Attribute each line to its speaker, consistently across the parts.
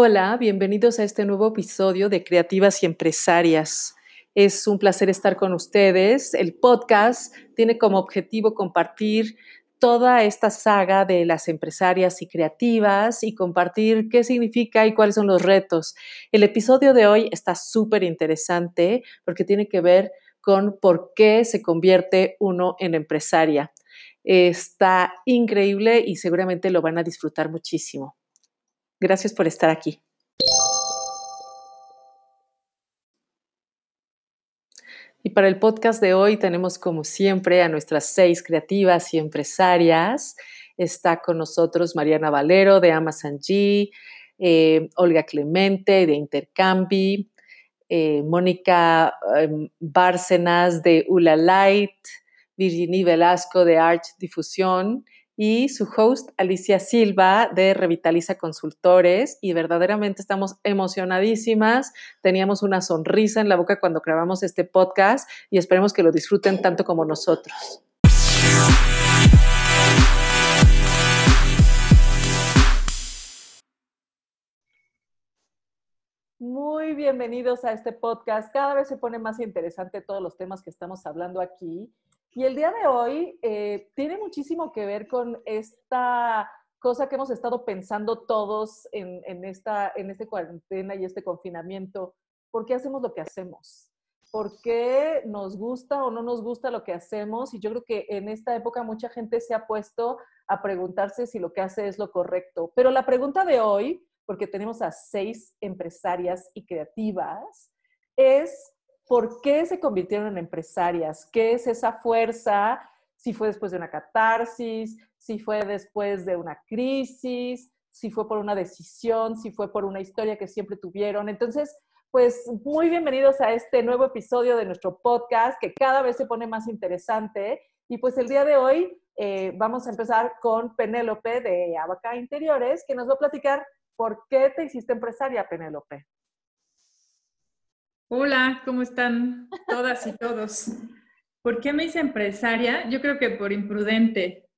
Speaker 1: Hola, bienvenidos a este nuevo episodio de Creativas y Empresarias. Es un placer estar con ustedes. El podcast tiene como objetivo compartir toda esta saga de las empresarias y creativas y compartir qué significa y cuáles son los retos. El episodio de hoy está súper interesante porque tiene que ver con por qué se convierte uno en empresaria. Está increíble y seguramente lo van a disfrutar muchísimo. Gracias por estar aquí. Y para el podcast de hoy tenemos como siempre a nuestras seis creativas y empresarias. Está con nosotros Mariana Valero de Amazon G, eh, Olga Clemente de Intercambi, eh, Mónica em, Bárcenas de Ula Light, Virginie Velasco de Art Difusión y su host Alicia Silva de Revitaliza Consultores y verdaderamente estamos emocionadísimas. Teníamos una sonrisa en la boca cuando grabamos este podcast y esperemos que lo disfruten tanto como nosotros. Muy bienvenidos a este podcast. Cada vez se pone más interesante todos los temas que estamos hablando aquí. Y el día de hoy eh, tiene muchísimo que ver con esta cosa que hemos estado pensando todos en, en, esta en este cuarentena y este confinamiento. ¿Por qué hacemos lo que hacemos? ¿Por qué nos gusta o no nos gusta lo que hacemos? Y yo creo que en esta época mucha gente se ha puesto a preguntarse si lo que hace es lo correcto. Pero la pregunta de hoy, porque tenemos a seis empresarias y creativas, es ¿por qué se convirtieron en empresarias? ¿Qué es esa fuerza? Si fue después de una catarsis, si fue después de una crisis, si fue por una decisión, si fue por una historia que siempre tuvieron. Entonces, pues muy bienvenidos a este nuevo episodio de nuestro podcast que cada vez se pone más interesante. Y pues el día de hoy eh, vamos a empezar con Penélope de Abaca Interiores, que nos va a platicar por qué te hiciste empresaria, Penélope.
Speaker 2: Hola, ¿cómo están todas y todos? ¿Por qué me hice empresaria? Yo creo que por imprudente.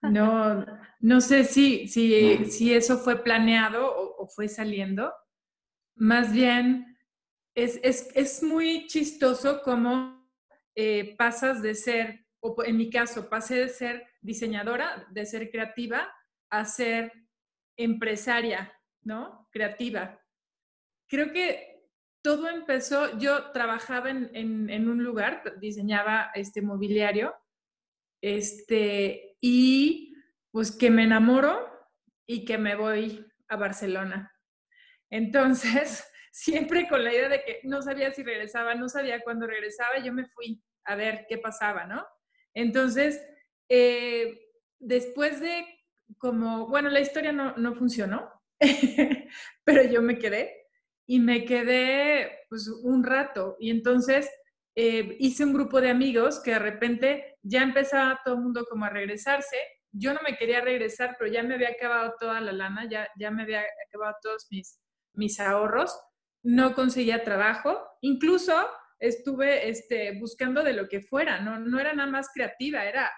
Speaker 2: No, no sé si, si, si eso fue planeado o, fue saliendo. Más bien, es, es, es muy chistoso cómo eh, pasas de ser, o en mi caso, pasé de ser diseñadora, de ser creativa, a ser empresaria, ¿no? Creativa. Creo que todo empezó, yo trabajaba en, un lugar, diseñaba este mobiliario, este, y pues que me enamoro y que me voy a Barcelona. Entonces, siempre con la idea de que no sabía si regresaba, no sabía cuándo regresaba, yo me fui a ver qué pasaba, ¿no? Entonces, eh, después de como, bueno, la historia no, no funcionó, pero yo me quedé y me quedé pues un rato y entonces eh, hice un grupo de amigos que de repente ya empezaba todo el mundo como a regresarse. Yo no me quería regresar, pero ya me había acabado toda la lana, ya, ya me había acabado todos mis, mis ahorros. No conseguía trabajo. Incluso estuve este, buscando de lo que fuera, ¿no? no era nada más creativa, era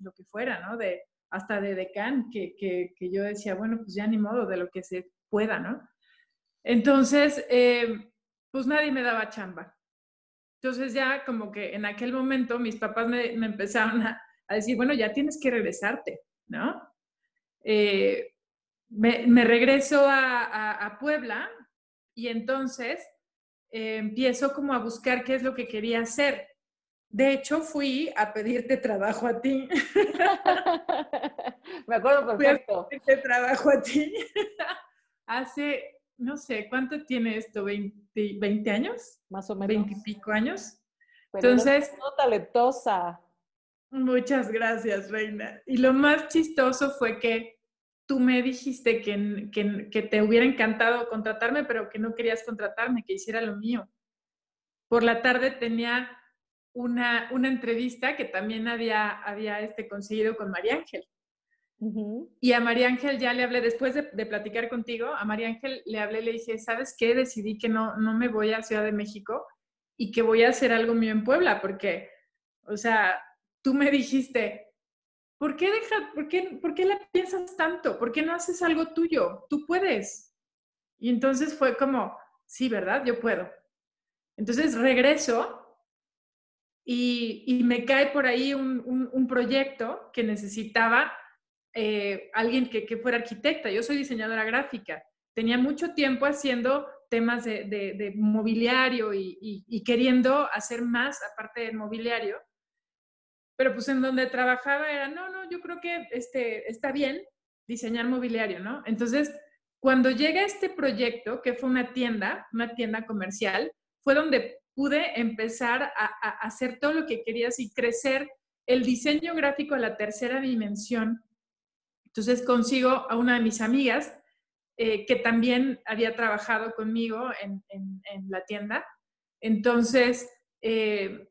Speaker 2: lo que fuera, ¿no? De, hasta de decán, que, que, yo decía, bueno, pues ya ni modo, de lo que se pueda, ¿no? Entonces, eh, pues nadie me daba chamba. Entonces ya como que en aquel momento mis papás me, empezaron a, decir, bueno, ya tienes que regresarte, ¿no? Eh, me, regreso a, Puebla y entonces eh, empiezo como a buscar qué es lo que quería hacer. De hecho, fui a pedirte trabajo a ti.
Speaker 1: Me acuerdo perfecto.
Speaker 2: Fui a pedirte trabajo a ti hace no sé, ¿cuánto tiene esto? ¿20, años?
Speaker 1: Más o menos.
Speaker 2: 20 y pico años. Entonces.
Speaker 1: No talentosa.
Speaker 2: Muchas gracias, Reina. Y lo más chistoso fue que tú me dijiste que, que, te hubiera encantado contratarme, pero que no querías contratarme, que hiciera lo mío. Por la tarde tenía una, una entrevista que también había, había este, conseguido con María Ángel. Y a María Ángel ya le hablé, después de, platicar contigo, a María Ángel le hablé, le dije, ¿sabes qué? Decidí que no, no me voy a Ciudad de México y que voy a hacer algo mío en Puebla, porque, o sea, tú me dijiste, ¿por qué, deja, por qué, por qué la piensas tanto? ¿Por qué no haces algo tuyo? Tú puedes. Y entonces fue como, sí, ¿verdad? Yo puedo. Entonces regreso y, me cae por ahí un, proyecto que necesitaba eh, alguien que, fuera arquitecta. Yo soy diseñadora gráfica. Tenía mucho tiempo haciendo temas de, mobiliario y, queriendo hacer más aparte del mobiliario. Pero pues en donde trabajaba era, no, no, yo creo que este, está bien diseñar mobiliario, ¿no? Entonces, cuando llega este proyecto, que fue una tienda, una tienda comercial, fue donde pude empezar a, hacer todo lo que querías y crecer el diseño gráfico a la tercera dimensión. Entonces consigo a una de mis amigas eh, que también había trabajado conmigo en, la tienda. Entonces, eh,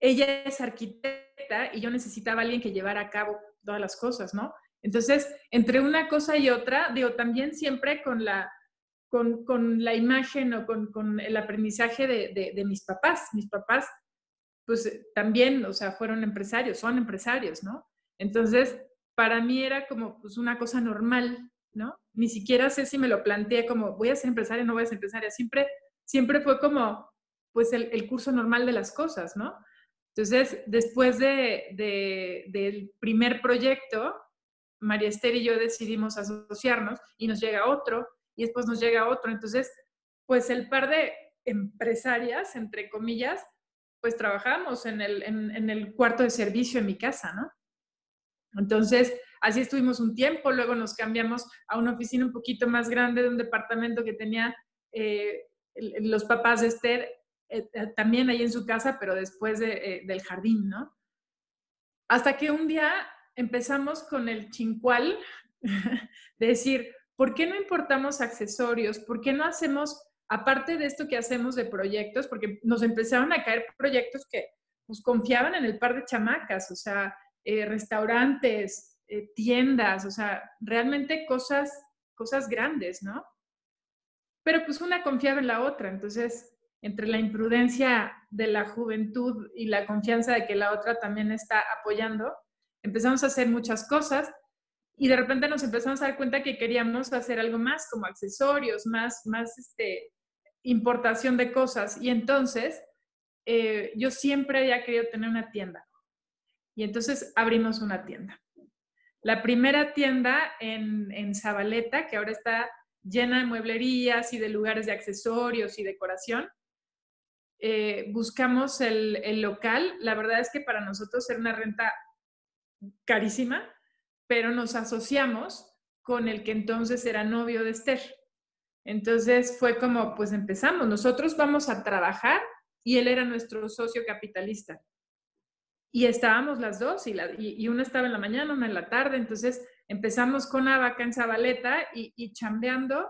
Speaker 2: ella es arquitecta y yo necesitaba alguien que llevara a cabo todas las cosas, ¿no? Entonces, entre una cosa y otra, digo, también siempre con la, con, la imagen o con, el aprendizaje de, mis papás. Mis papás, pues también, o sea, fueron empresarios, son empresarios, ¿no? Entonces, para mí era como pues, una cosa normal, ¿no? Ni siquiera sé si me lo planteé como, voy a ser empresaria no voy a ser empresaria. Siempre, siempre fue como, pues, el, curso normal de las cosas, ¿no? Entonces, después de, del primer proyecto, María Esther y yo decidimos asociarnos y nos llega otro y después nos llega otro. Entonces, pues el par de empresarias, entre comillas, pues trabajamos en el, en, el cuarto de servicio en mi casa, ¿no? Entonces, así estuvimos un tiempo, luego nos cambiamos a una oficina un poquito más grande de un departamento que tenía eh, los papás de Esther eh, eh, también ahí en su casa, pero después del jardín, ¿no? Hasta que un día empezamos con el chincual de decir, ¿por qué no importamos accesorios? ¿Por qué no hacemos, aparte de esto que hacemos de proyectos, porque nos empezaron a caer proyectos que nos confiaban en el par de chamacas, o sea, eh, restaurantes, eh, tiendas, o sea, realmente cosas, cosas grandes, ¿no? Pero pues una confiaba en la otra, entonces entre la imprudencia de la juventud y la confianza de que la otra también está apoyando, empezamos a hacer muchas cosas y de repente nos empezamos a dar cuenta que queríamos hacer algo más, como accesorios, más, más este, importación de cosas. Y entonces eh, yo siempre había querido tener una tienda. Y entonces abrimos una tienda. La primera tienda en, en Zabaleta, que ahora está llena de mueblerías y de lugares de accesorios y decoración. Eh, buscamos el, el, local. La verdad es que para nosotros era una renta carísima pero nos asociamos con el que entonces era novio de Esther. Entonces fue como, pues empezamos, nosotros vamos a trabajar y él era nuestro socio capitalista. Y estábamos las dos y, la, y, una estaba en la mañana, una en la tarde, entonces empezamos con vaca en Zabaleta y, y chambeando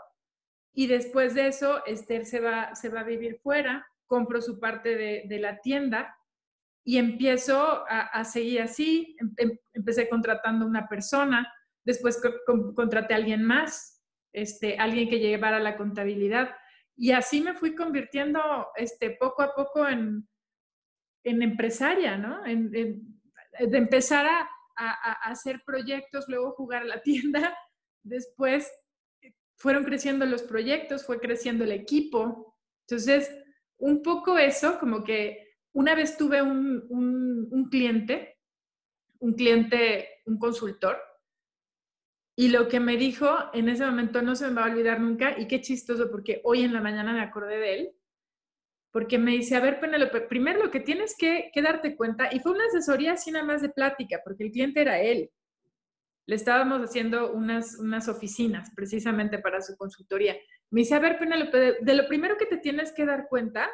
Speaker 2: y después de eso Esther se va, se va a vivir fuera, compro su parte de la tienda y empiezo a, seguir así. Em, em, empecé contratando una persona, después contraté a alguien más, este, alguien que llevara la contabilidad. Y así me fui convirtiendo este, poco a poco en, en empresaria, ¿no? En, de empezar a, a, hacer proyectos, luego jugar a la tienda, después fueron creciendo los proyectos, fue creciendo el equipo. Entonces, un poco eso, como que una vez tuve un, cliente, un cliente, un consultor, y lo que me dijo en ese momento no se me va a olvidar nunca, y qué chistoso, porque hoy en la mañana me acordé de él, porque me dice, a ver, Penelope, primero lo que tienes que, darte cuenta, y fue una asesoría así nada más de plática, porque el cliente era él. Le estábamos haciendo unas, oficinas precisamente para su consultoría. Me dice, a ver, Penelope, de lo primero que te tienes que dar cuenta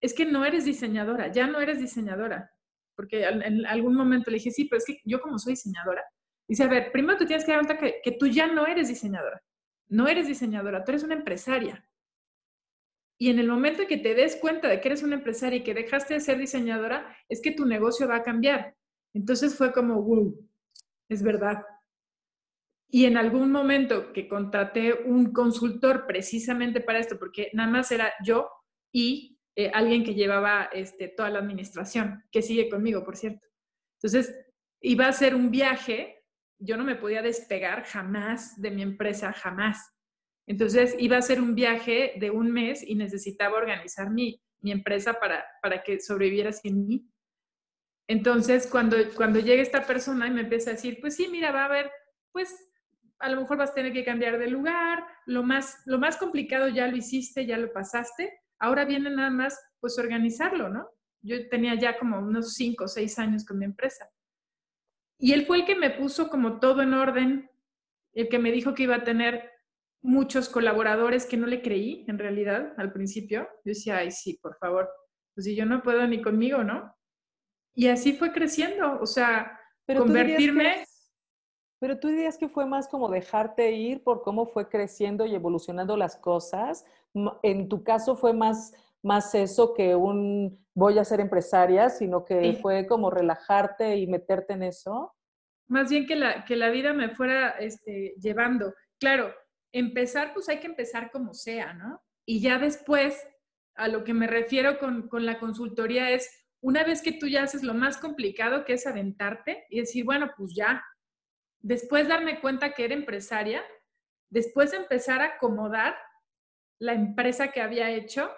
Speaker 2: es que no eres diseñadora, ya no eres diseñadora. Porque en algún momento le dije, sí, pero es que yo como soy diseñadora, dice, a ver, primero te tienes que dar cuenta que, que tú ya no eres diseñadora, no eres diseñadora, tú eres una empresaria. Y en el momento en que te des cuenta de que eres una empresaria y que dejaste de ser diseñadora, es que tu negocio va a cambiar. Entonces fue como, wow, es verdad. Y en algún momento que contraté un consultor precisamente para esto, porque nada más era yo y eh, alguien que llevaba este, toda la administración, que sigue conmigo, por cierto. Entonces, iba a ser un viaje, yo no me podía despegar jamás de mi empresa, jamás. Entonces iba a ser un viaje de un mes y necesitaba organizar mi, mi empresa para, para que sobreviviera sin mí. Entonces, cuando, cuando llega esta persona y me empieza a decir, pues sí, mira, va a haber, pues a lo mejor vas a tener que cambiar de lugar, lo más, lo más complicado ya lo hiciste, ya lo pasaste, ahora viene nada más, pues organizarlo, ¿no? Yo tenía ya como unos cinco o seis años con mi empresa. Y él fue el que me puso como todo en orden, el que me dijo que iba a tener muchos colaboradores que no le creí en realidad al principio. Yo decía, ay, sí, por favor, pues si yo no puedo ni conmigo, ¿no? Y así fue creciendo, o sea, pero convertirme...
Speaker 1: pero tú dirías que fue más como dejarte ir por cómo fue creciendo y evolucionando las cosas. En tu caso fue más, más eso que un voy a ser empresaria, sino que fue como relajarte y meterte en eso.
Speaker 2: Más bien que la, que la vida me fuera este, llevando. Claro, empezar, pues hay que empezar como sea, ¿no? Y ya después, a lo que me refiero con, con la consultoría es, una vez que tú ya haces lo más complicado, que es aventarte y decir, bueno, pues ya, después darme cuenta que era empresaria, después empezar a acomodar la empresa que había hecho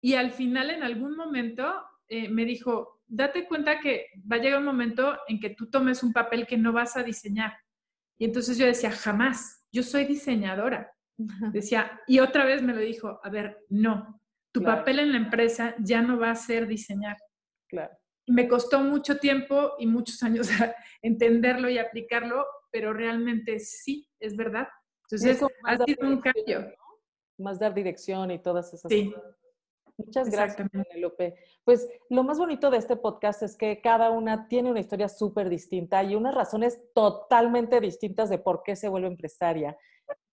Speaker 2: y al final en algún momento eh, me dijo, date cuenta que va a llegar un momento en que tú tomes un papel que no vas a diseñar. Y entonces yo decía, jamás, yo soy diseñadora. Decía, y otra vez me lo dijo, a ver, no, tu papel en la empresa ya no va a ser diseñar.
Speaker 1: Claro.
Speaker 2: Me costó mucho tiempo y muchos años entenderlo y aplicarlo, pero realmente sí, es verdad. Entonces, ha sido un cambio.
Speaker 1: Más dar dirección y todas esas
Speaker 2: sí.
Speaker 1: cosas. Muchas gracias, Penelope. Pues lo más bonito de este podcast es que cada una tiene una historia súper distinta y unas razones totalmente distintas de por qué se vuelve empresaria.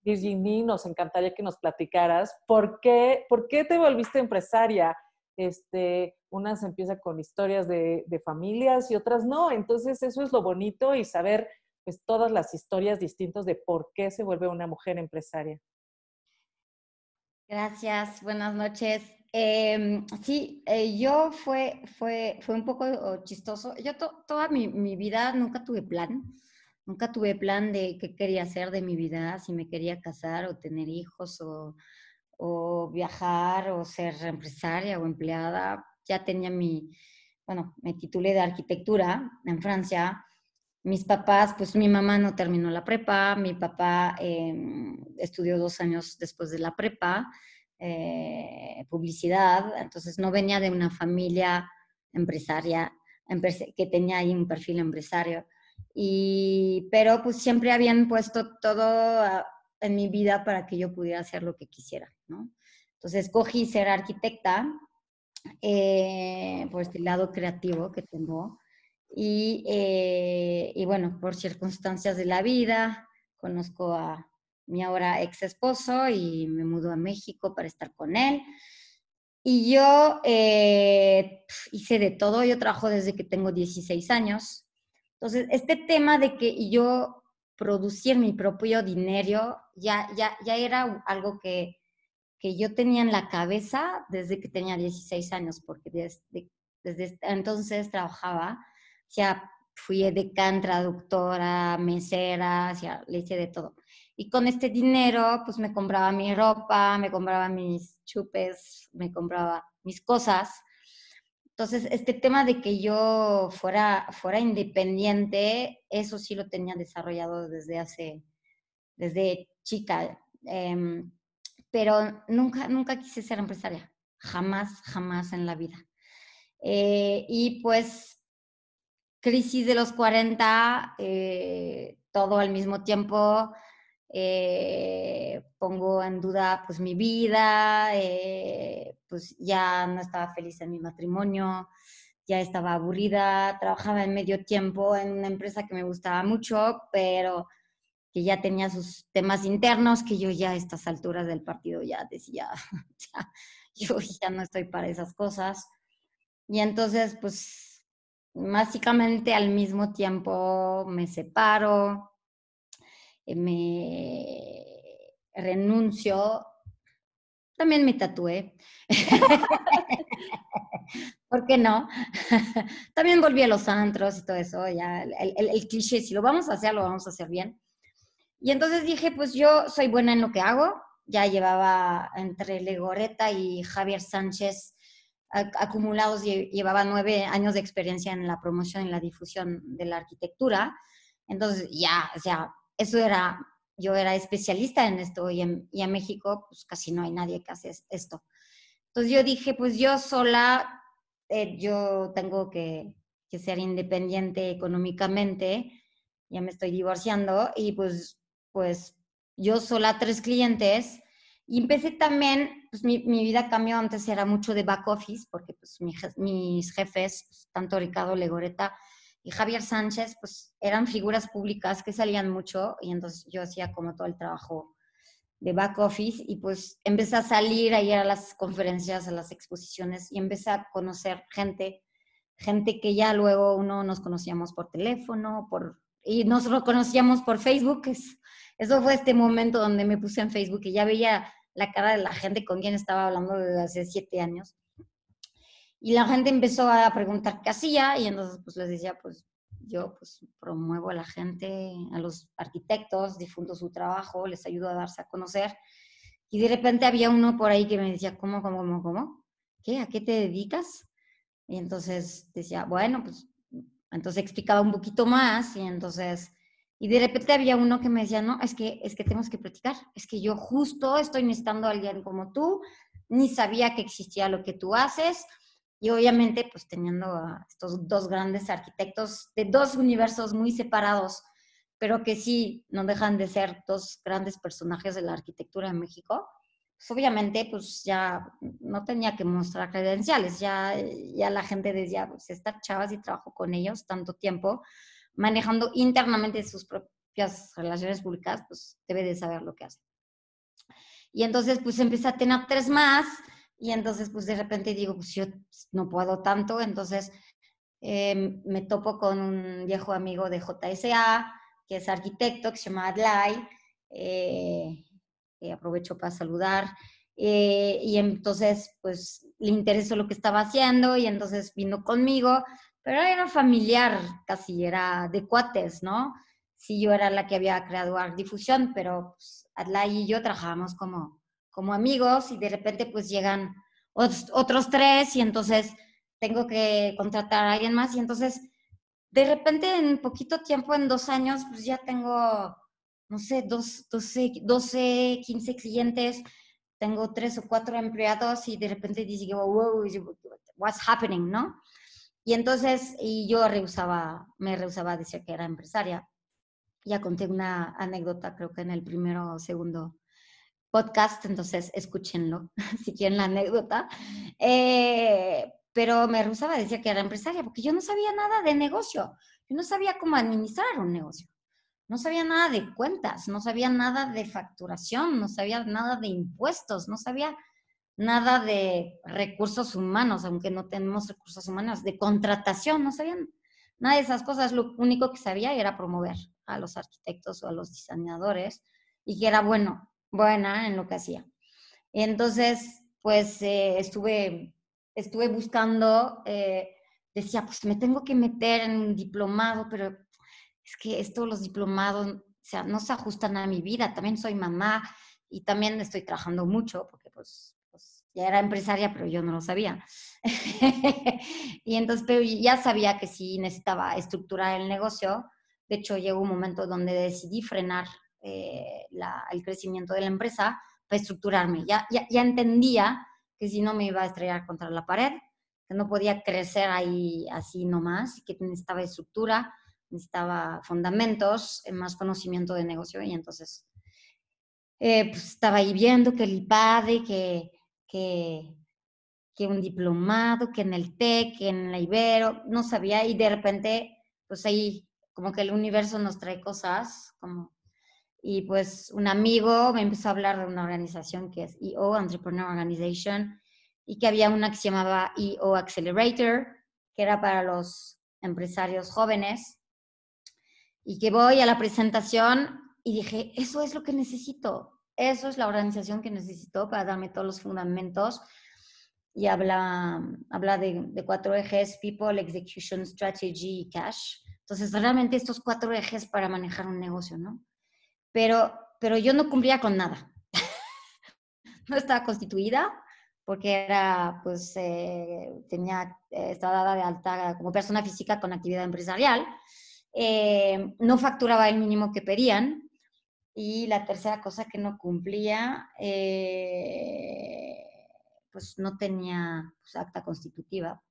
Speaker 1: Virginie, nos encantaría que nos platicaras por qué, por qué te volviste empresaria. Este, unas empieza con historias de, de, familias y otras no. Entonces eso es lo bonito y saber pues todas las historias distintas de por qué se vuelve una mujer empresaria.
Speaker 3: Gracias, buenas noches. Eh, sí, eh, yo fue, fue, fue un poco oh, chistoso. Yo toda mi, mi, vida nunca tuve plan, nunca tuve plan de qué quería hacer de mi vida, si me quería casar o tener hijos o, o viajar o ser empresaria o empleada. Ya tenía mi, bueno, me titulé de arquitectura en Francia. Mis papás, pues mi mamá no terminó la prepa, mi papá eh, estudió dos años después de la prepa eh, publicidad, entonces no venía de una familia empresaria que tenía ahí un perfil empresario. Y, pero pues siempre habían puesto todo en mi vida para que yo pudiera hacer lo que quisiera, ¿no? Entonces escogí ser arquitecta eh, por este lado creativo que tengo. Y, eh, y, bueno, por circunstancias de la vida, conozco a, mi ahora ex esposo y me mudó a México para estar con él. Y yo eh, hice de todo, yo trabajo desde que tengo 16 años. Entonces, este tema de que yo producir mi propio dinero ya, ya, ya era algo que, que yo tenía en la cabeza desde que tenía 16 años, porque desde, desde entonces trabajaba, ya fui edecán, traductora, mesera, ya, le hice de todo. Y con este dinero, pues me compraba mi ropa, me compraba mis chupes, me compraba mis cosas. Entonces, este tema de que yo fuera, fuera independiente, eso sí lo tenía desarrollado desde hace, desde chica. Em, pero nunca, nunca quise ser empresaria. Jamás, jamás en la vida. Eh, y pues, crisis de los 40, eh, todo al mismo tiempo eh, pongo en duda pues mi vida, eh, pues ya no estaba feliz en mi matrimonio, ya estaba aburrida, trabajaba en medio tiempo en una empresa que me gustaba mucho, pero que ya tenía sus temas internos, que yo ya a estas alturas del partido ya decía, yo ya no estoy para esas cosas. Y entonces, pues, básicamente al mismo tiempo me separo, eh, me renuncio, también me tatué. ¿Por qué no? también volví a los antros y todo eso, ya el, cliché, si lo vamos a hacer, lo vamos a hacer bien. Y entonces dije, pues yo soy buena en lo que hago. Ya llevaba entre Legoreta y Javier Sánchez acumulados, llevaba nueve años de experiencia en la promoción y la difusión de la arquitectura. Entonces ya, o sea, eso era, yo era especialista en esto y en, y en México pues casi no hay nadie que hace esto. Entonces yo dije, pues yo sola, eh, yo tengo que, que ser independiente económicamente, ya me estoy divorciando y pues, pues yo sola tres clientes y empecé también, pues mi, mi, vida cambió, antes era mucho de back office, porque pues mis jefes, pues, tanto Ricardo Legoreta y Javier Sánchez, pues eran figuras públicas que salían mucho y entonces yo hacía como todo el trabajo de back office y pues empecé a salir a a las conferencias, a las exposiciones y empecé a conocer gente, gente que ya luego uno nos conocíamos por teléfono, por y nos conocíamos por Facebook. Es, eso fue este momento donde me puse en Facebook y ya veía la cara de la gente con quien estaba hablando desde hace siete años. Y la gente empezó a preguntar qué hacía y entonces pues les decía, pues yo pues promuevo a la gente, a los arquitectos, difundo su trabajo, les ayudo a darse a conocer. Y de repente había uno por ahí que me decía, ¿cómo, cómo, cómo, cómo? ¿Qué? ¿A qué te dedicas? Y entonces decía, bueno, pues entonces explicaba un poquito más y entonces, y de repente había uno que me decía, no, es que, es que tenemos que platicar, es que yo justo estoy necesitando a alguien como tú, ni sabía que existía lo que tú haces, y obviamente, pues teniendo a estos dos grandes arquitectos de dos universos muy separados, pero que sí no dejan de ser dos grandes personajes de la arquitectura en México, pues obviamente, pues ya no tenía que mostrar credenciales, ya, ya la gente decía, pues esta chava si trabajo con ellos tanto tiempo, manejando internamente sus propias relaciones públicas, pues debe de saber lo que hace. Y entonces, pues empecé a tener tres más, y entonces, pues de repente digo, pues yo no puedo tanto, entonces em, me topo con un viejo amigo de JSA, que es arquitecto, que se llama Adlai, eh, aprovecho para saludar, eh, y entonces, pues le interesó lo que estaba haciendo, y entonces vino conmigo, pero era familiar, casi era de cuates, ¿no? Sí, yo era la que había creado Art Difusión, pero pues, Adlai y yo trabajábamos como como amigos y de repente pues llegan otros, tres y entonces tengo que contratar a alguien más y entonces de repente en poquito tiempo, en dos años, pues ya tengo, no sé, dos, 12, 12, 15 clientes, tengo tres o cuatro empleados y de repente digo, wow, what's happening, ¿no? Y entonces, y yo rehusaba, me rehusaba a decir que era empresaria. Ya conté una anécdota, creo que en el primero o segundo podcast, entonces escúchenlo si quieren la anécdota. Eh, pero me rehusaba decía que era empresaria porque yo no sabía nada de negocio, yo no sabía cómo administrar un negocio, no sabía nada de cuentas, no sabía nada de facturación, no sabía nada de impuestos, no sabía nada de recursos humanos, aunque no tenemos recursos humanos, de contratación, no sabían nada de esas cosas. Lo único que sabía era promover a los arquitectos o a los diseñadores y que era bueno buena en lo que hacía. Entonces, pues eh, estuve, estuve buscando, eh, decía, pues me tengo que meter en un diplomado, pero es que esto, los diplomados, o sea, no se ajustan a mi vida. También soy mamá y también estoy trabajando mucho, porque pues, ya era empresaria, pero yo no lo sabía. y entonces, pero ya sabía que sí necesitaba estructurar el negocio. De hecho, llegó un momento donde decidí frenar eh, el crecimiento de la empresa para estructurarme. Ya, ya, ya, entendía que si no me iba a estrellar contra la pared, que no podía crecer ahí así nomás, que necesitaba estructura, necesitaba fundamentos, eh, más conocimiento de negocio y entonces eh, pues estaba ahí viendo que el IPADE, que, que, que un diplomado, que en el TEC, que en la Ibero, no sabía y de repente pues ahí como que el universo nos trae cosas como y pues un amigo me empezó a hablar de una organización que es EO, Entrepreneur Organization, y que había una que se llamaba EO Accelerator, que era para los empresarios jóvenes. Y que voy a la presentación y dije, eso es lo que necesito, eso es la organización que necesito para darme todos los fundamentos. Y habla, habla de, cuatro ejes, People, Execution, Strategy y Cash. Entonces, realmente estos cuatro ejes para manejar un negocio, ¿no? pero, pero yo no cumplía con nada. no estaba constituida porque era, pues, eh, tenía, eh, estaba dada de alta como persona física con actividad empresarial. Eh, no facturaba el mínimo que pedían. Y la tercera cosa que no cumplía, pues no tenía pues, acta constitutiva.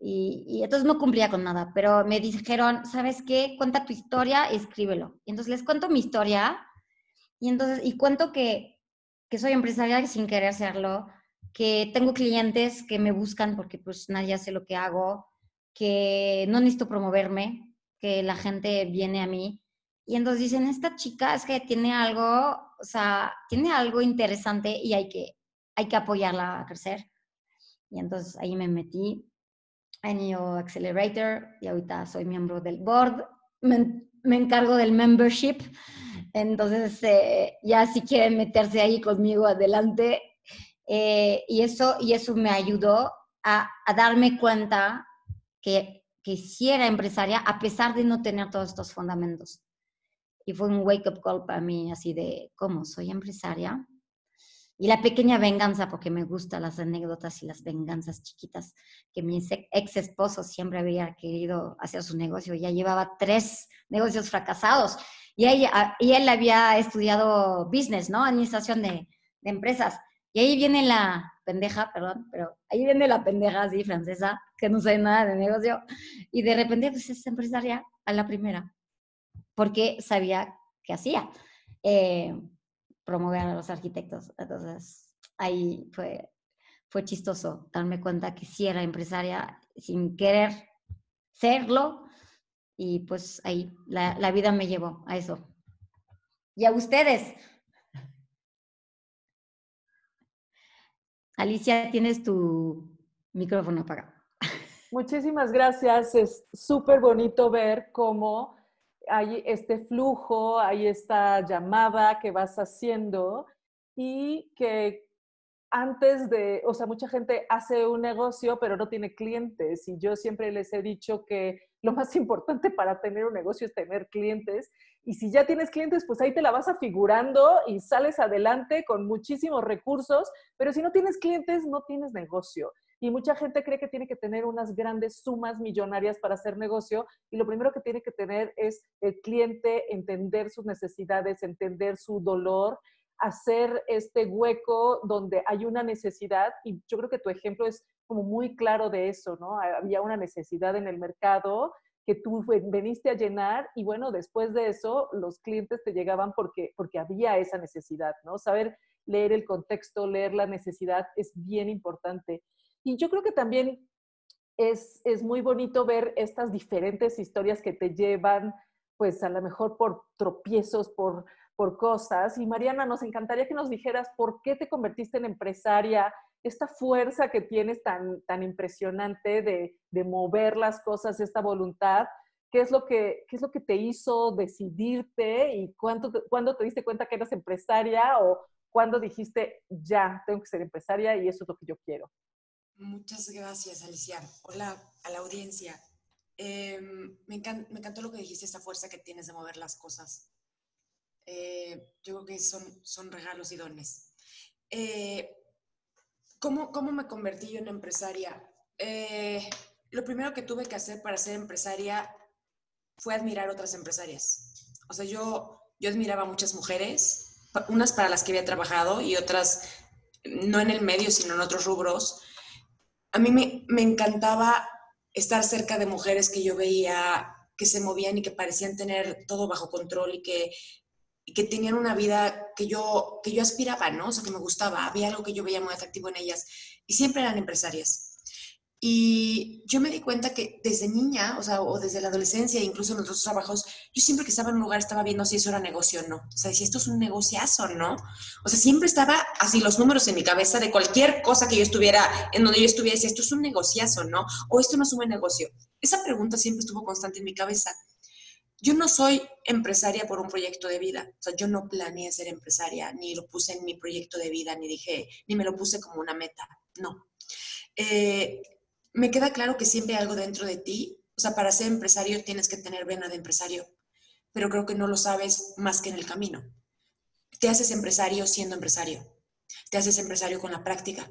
Speaker 3: Y, y, entonces no cumplía con nada, pero me dijeron, ¿sabes qué? Cuenta tu historia escríbelo. Y entonces les cuento mi historia y entonces, y cuento que, que soy empresaria sin querer serlo, que tengo clientes que me buscan porque pues nadie hace lo que hago, que no necesito promoverme, que la gente viene a mí. Y entonces dicen, esta chica es que tiene algo, o sea, tiene algo interesante y hay que, hay que apoyarla a crecer. Y entonces ahí me metí en IO Accelerator y ahorita soy miembro del board. Me, me encargo del membership. Entonces, eh, ya si quieren meterse ahí conmigo, adelante. Eh, y, eso, y eso me ayudó a, a darme cuenta que, que sí era empresaria a pesar de no tener todos estos fundamentos. Y fue un wake-up call para mí, así de, ¿cómo? ¿Soy empresaria? Y la pequeña venganza, porque me gustan las anécdotas y las venganzas chiquitas, que mi ex esposo siempre había querido hacer su negocio, ya llevaba tres negocios fracasados. Y, ella, y él había estudiado business, ¿no? Administración de, de empresas. Y ahí viene la pendeja, perdón, pero ahí viene la pendeja así francesa, que no sabe nada de negocio, y de repente pues es empresaria a la primera, porque sabía qué hacía, eh, promover a los arquitectos. Entonces, ahí fue, fue chistoso darme cuenta que sí era empresaria sin querer serlo, y pues ahí la, la vida me llevó a eso. Y a ustedes, Alicia, tienes tu micrófono apagado.
Speaker 1: Muchísimas gracias. Es súper bonito ver cómo hay este flujo, hay esta llamada que vas haciendo y que antes de, o sea, mucha gente hace un negocio pero no tiene clientes y yo siempre les he dicho que lo más importante para tener un negocio es tener clientes y si ya tienes clientes, pues ahí te la vas afigurando y sales adelante con muchísimos recursos, pero si no tienes clientes, no tienes negocio. Y mucha gente cree que tiene que tener unas grandes sumas millonarias para hacer negocio y lo primero que tiene que tener es el cliente, entender sus necesidades, entender su dolor, hacer este hueco donde hay una necesidad y yo creo que tu ejemplo es como muy claro de eso, ¿no? Había una necesidad en el mercado que tú veniste a llenar y bueno, después de eso los clientes te llegaban porque, porque había esa necesidad, ¿no? Saber leer el contexto, leer la necesidad es bien importante. Y yo creo que también es, es muy bonito ver estas diferentes historias que te llevan, pues a lo mejor por tropiezos, por, por cosas. Y Mariana, nos encantaría que nos dijeras por qué te convertiste en empresaria, esta fuerza que tienes tan, tan impresionante de, de mover las cosas, esta voluntad, ¿qué es lo que, qué es lo que te hizo decidirte y cuánto, cuándo te diste cuenta que eras empresaria o cuándo dijiste, ya, tengo que ser empresaria y eso es lo que yo quiero?
Speaker 4: Muchas gracias, Alicia. Hola a la audiencia. Em, me, me, encantó lo que dijiste, esta fuerza que tienes de mover las cosas. Eh, yo creo que son, son regalos y dones. Eh, ¿Cómo, ¿Cómo me convertí yo en empresaria? Eh, lo primero que tuve que hacer para ser empresaria fue admirar otras empresarias. O sea, yo, yo admiraba a muchas mujeres, unas para las que había trabajado y otras no en el medio, sino en otros rubros. A mí me, encantaba estar cerca de mujeres que yo veía que se movían y que parecían tener todo bajo control y que que tenían una vida que yo, que yo aspiraba, ¿no? O sea, que me gustaba, había algo que yo veía muy atractivo en ellas y siempre eran empresarias. Y yo me di cuenta que desde niña, o sea, o desde la adolescencia, incluso en otros trabajos, yo siempre que estaba en un lugar estaba viendo si eso era negocio o no. O sea, si esto es un negociazo, ¿no? O sea, siempre estaba así los números en mi cabeza de cualquier cosa que yo estuviera, en donde yo estuviera, si esto es un negociazo, ¿no? O esto no es un negocio. Esa pregunta siempre estuvo constante en mi cabeza yo no soy empresaria por un proyecto de vida. O sea, yo no planeé ser empresaria, ni lo puse en mi proyecto de vida, ni dije, ni me lo puse como una meta. No. Eh, me queda claro que siempre hay algo dentro de ti. O sea, para ser empresario tienes que tener vena de empresario. pero creo que no lo sabes más que en el camino. Te haces empresario siendo empresario, te haces empresario con la práctica,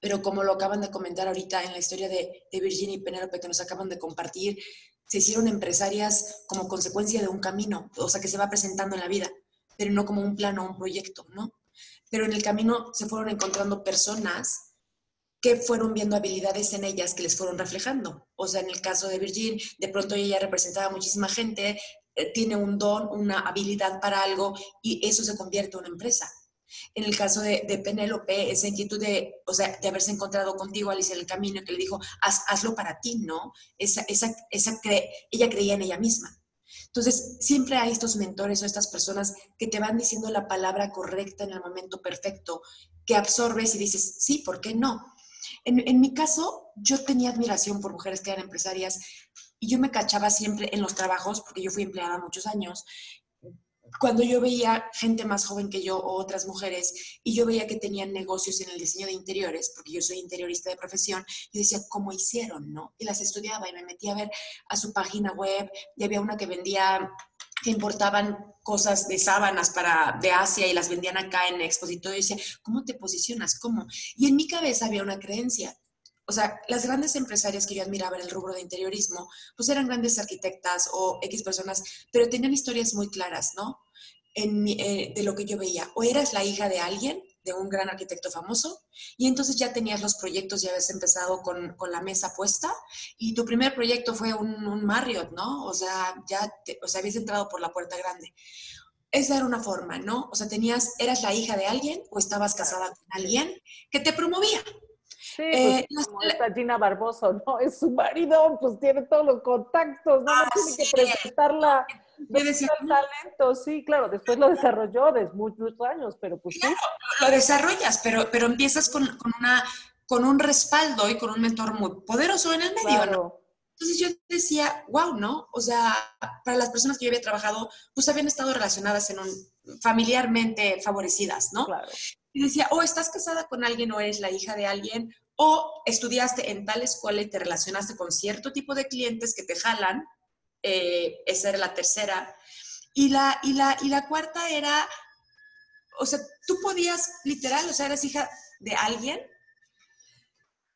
Speaker 4: pero como lo acaban de comentar ahorita en la historia de, de Virginia y Penélope que nos acaban de compartir, se hicieron empresarias como consecuencia de un camino, o sea, que se va presentando en la vida, pero no como un plan o un proyecto, ¿no? Pero en el camino se fueron encontrando personas que fueron viendo habilidades en ellas que les fueron reflejando. O sea, en el caso de Virgin, de pronto ella representaba muchísima gente, eh, tiene un don, una habilidad para algo y eso se convierte en una empresa. En el caso de, de Penélope, esa inquietud de, o sea, de haberse encontrado contigo, Alicia, en el camino, que le dijo, hazlo para ti, ¿no? Esa, esa, esa ella creía en ella misma. Entonces, siempre hay estos mentores o estas personas que te van diciendo la palabra correcta en el momento perfecto, que absorbes y dices, sí, ¿por qué no? En, mi caso, yo tenía admiración por mujeres que eran empresarias y yo me cachaba siempre en los trabajos, porque yo fui empleada muchos años, cuando yo veía gente más joven que yo o otras mujeres y yo veía que tenían negocios en el diseño de interiores, porque yo soy interiorista de profesión, yo decía, ¿cómo hicieron? ¿no? Y las estudiaba y me metía a ver a su página web y había una que vendía que importaban cosas de sábanas para, de Asia y las vendían acá en Expositorio. Y decía, ¿cómo te posicionas? ¿Cómo? Y en mi cabeza había una creencia. O sea, las grandes empresarias que yo admiraba en el rubro de interiorismo, pues eran grandes arquitectas o X personas, pero tenían historias muy claras, ¿no? Eh, de lo que yo veía. O eras la hija de alguien de un gran arquitecto famoso y entonces ya tenías los proyectos, ya habías empezado con, con la mesa puesta y tu primer proyecto fue un, un Marriott, ¿no? O sea, ya o sea, habías entrado por la puerta grande. Esa era una forma, ¿no? O sea, tenías, eras la hija de alguien o estabas casada con alguien que te promovía.
Speaker 1: Sí, pues, eh, como esta Gina Barboso, ¿no? Es su marido, pues tiene todos los contactos, ¿no? no tiene que presentarla yo decía, el talento, sí, claro, después lo desarrolló desde muchos años, pero pues
Speaker 4: claro, lo desarrollas, pero, pero empiezas con, con, una, con un respaldo y con un mentor muy poderoso en el medio, ¿no? Entonces yo decía, wow, ¿no? O sea, para las personas que yo había trabajado, pues habían estado relacionadas en un, familiarmente favorecidas, ¿no? Claro. Y decía, o estás casada con alguien o eres la hija de alguien, o estudiaste en tal escuela y te relacionaste con cierto tipo de clientes que te jalan, eh, esa era la tercera. Y la, y, la, y la cuarta era, o sea, tú podías, literal, o sea, eres hija de alguien.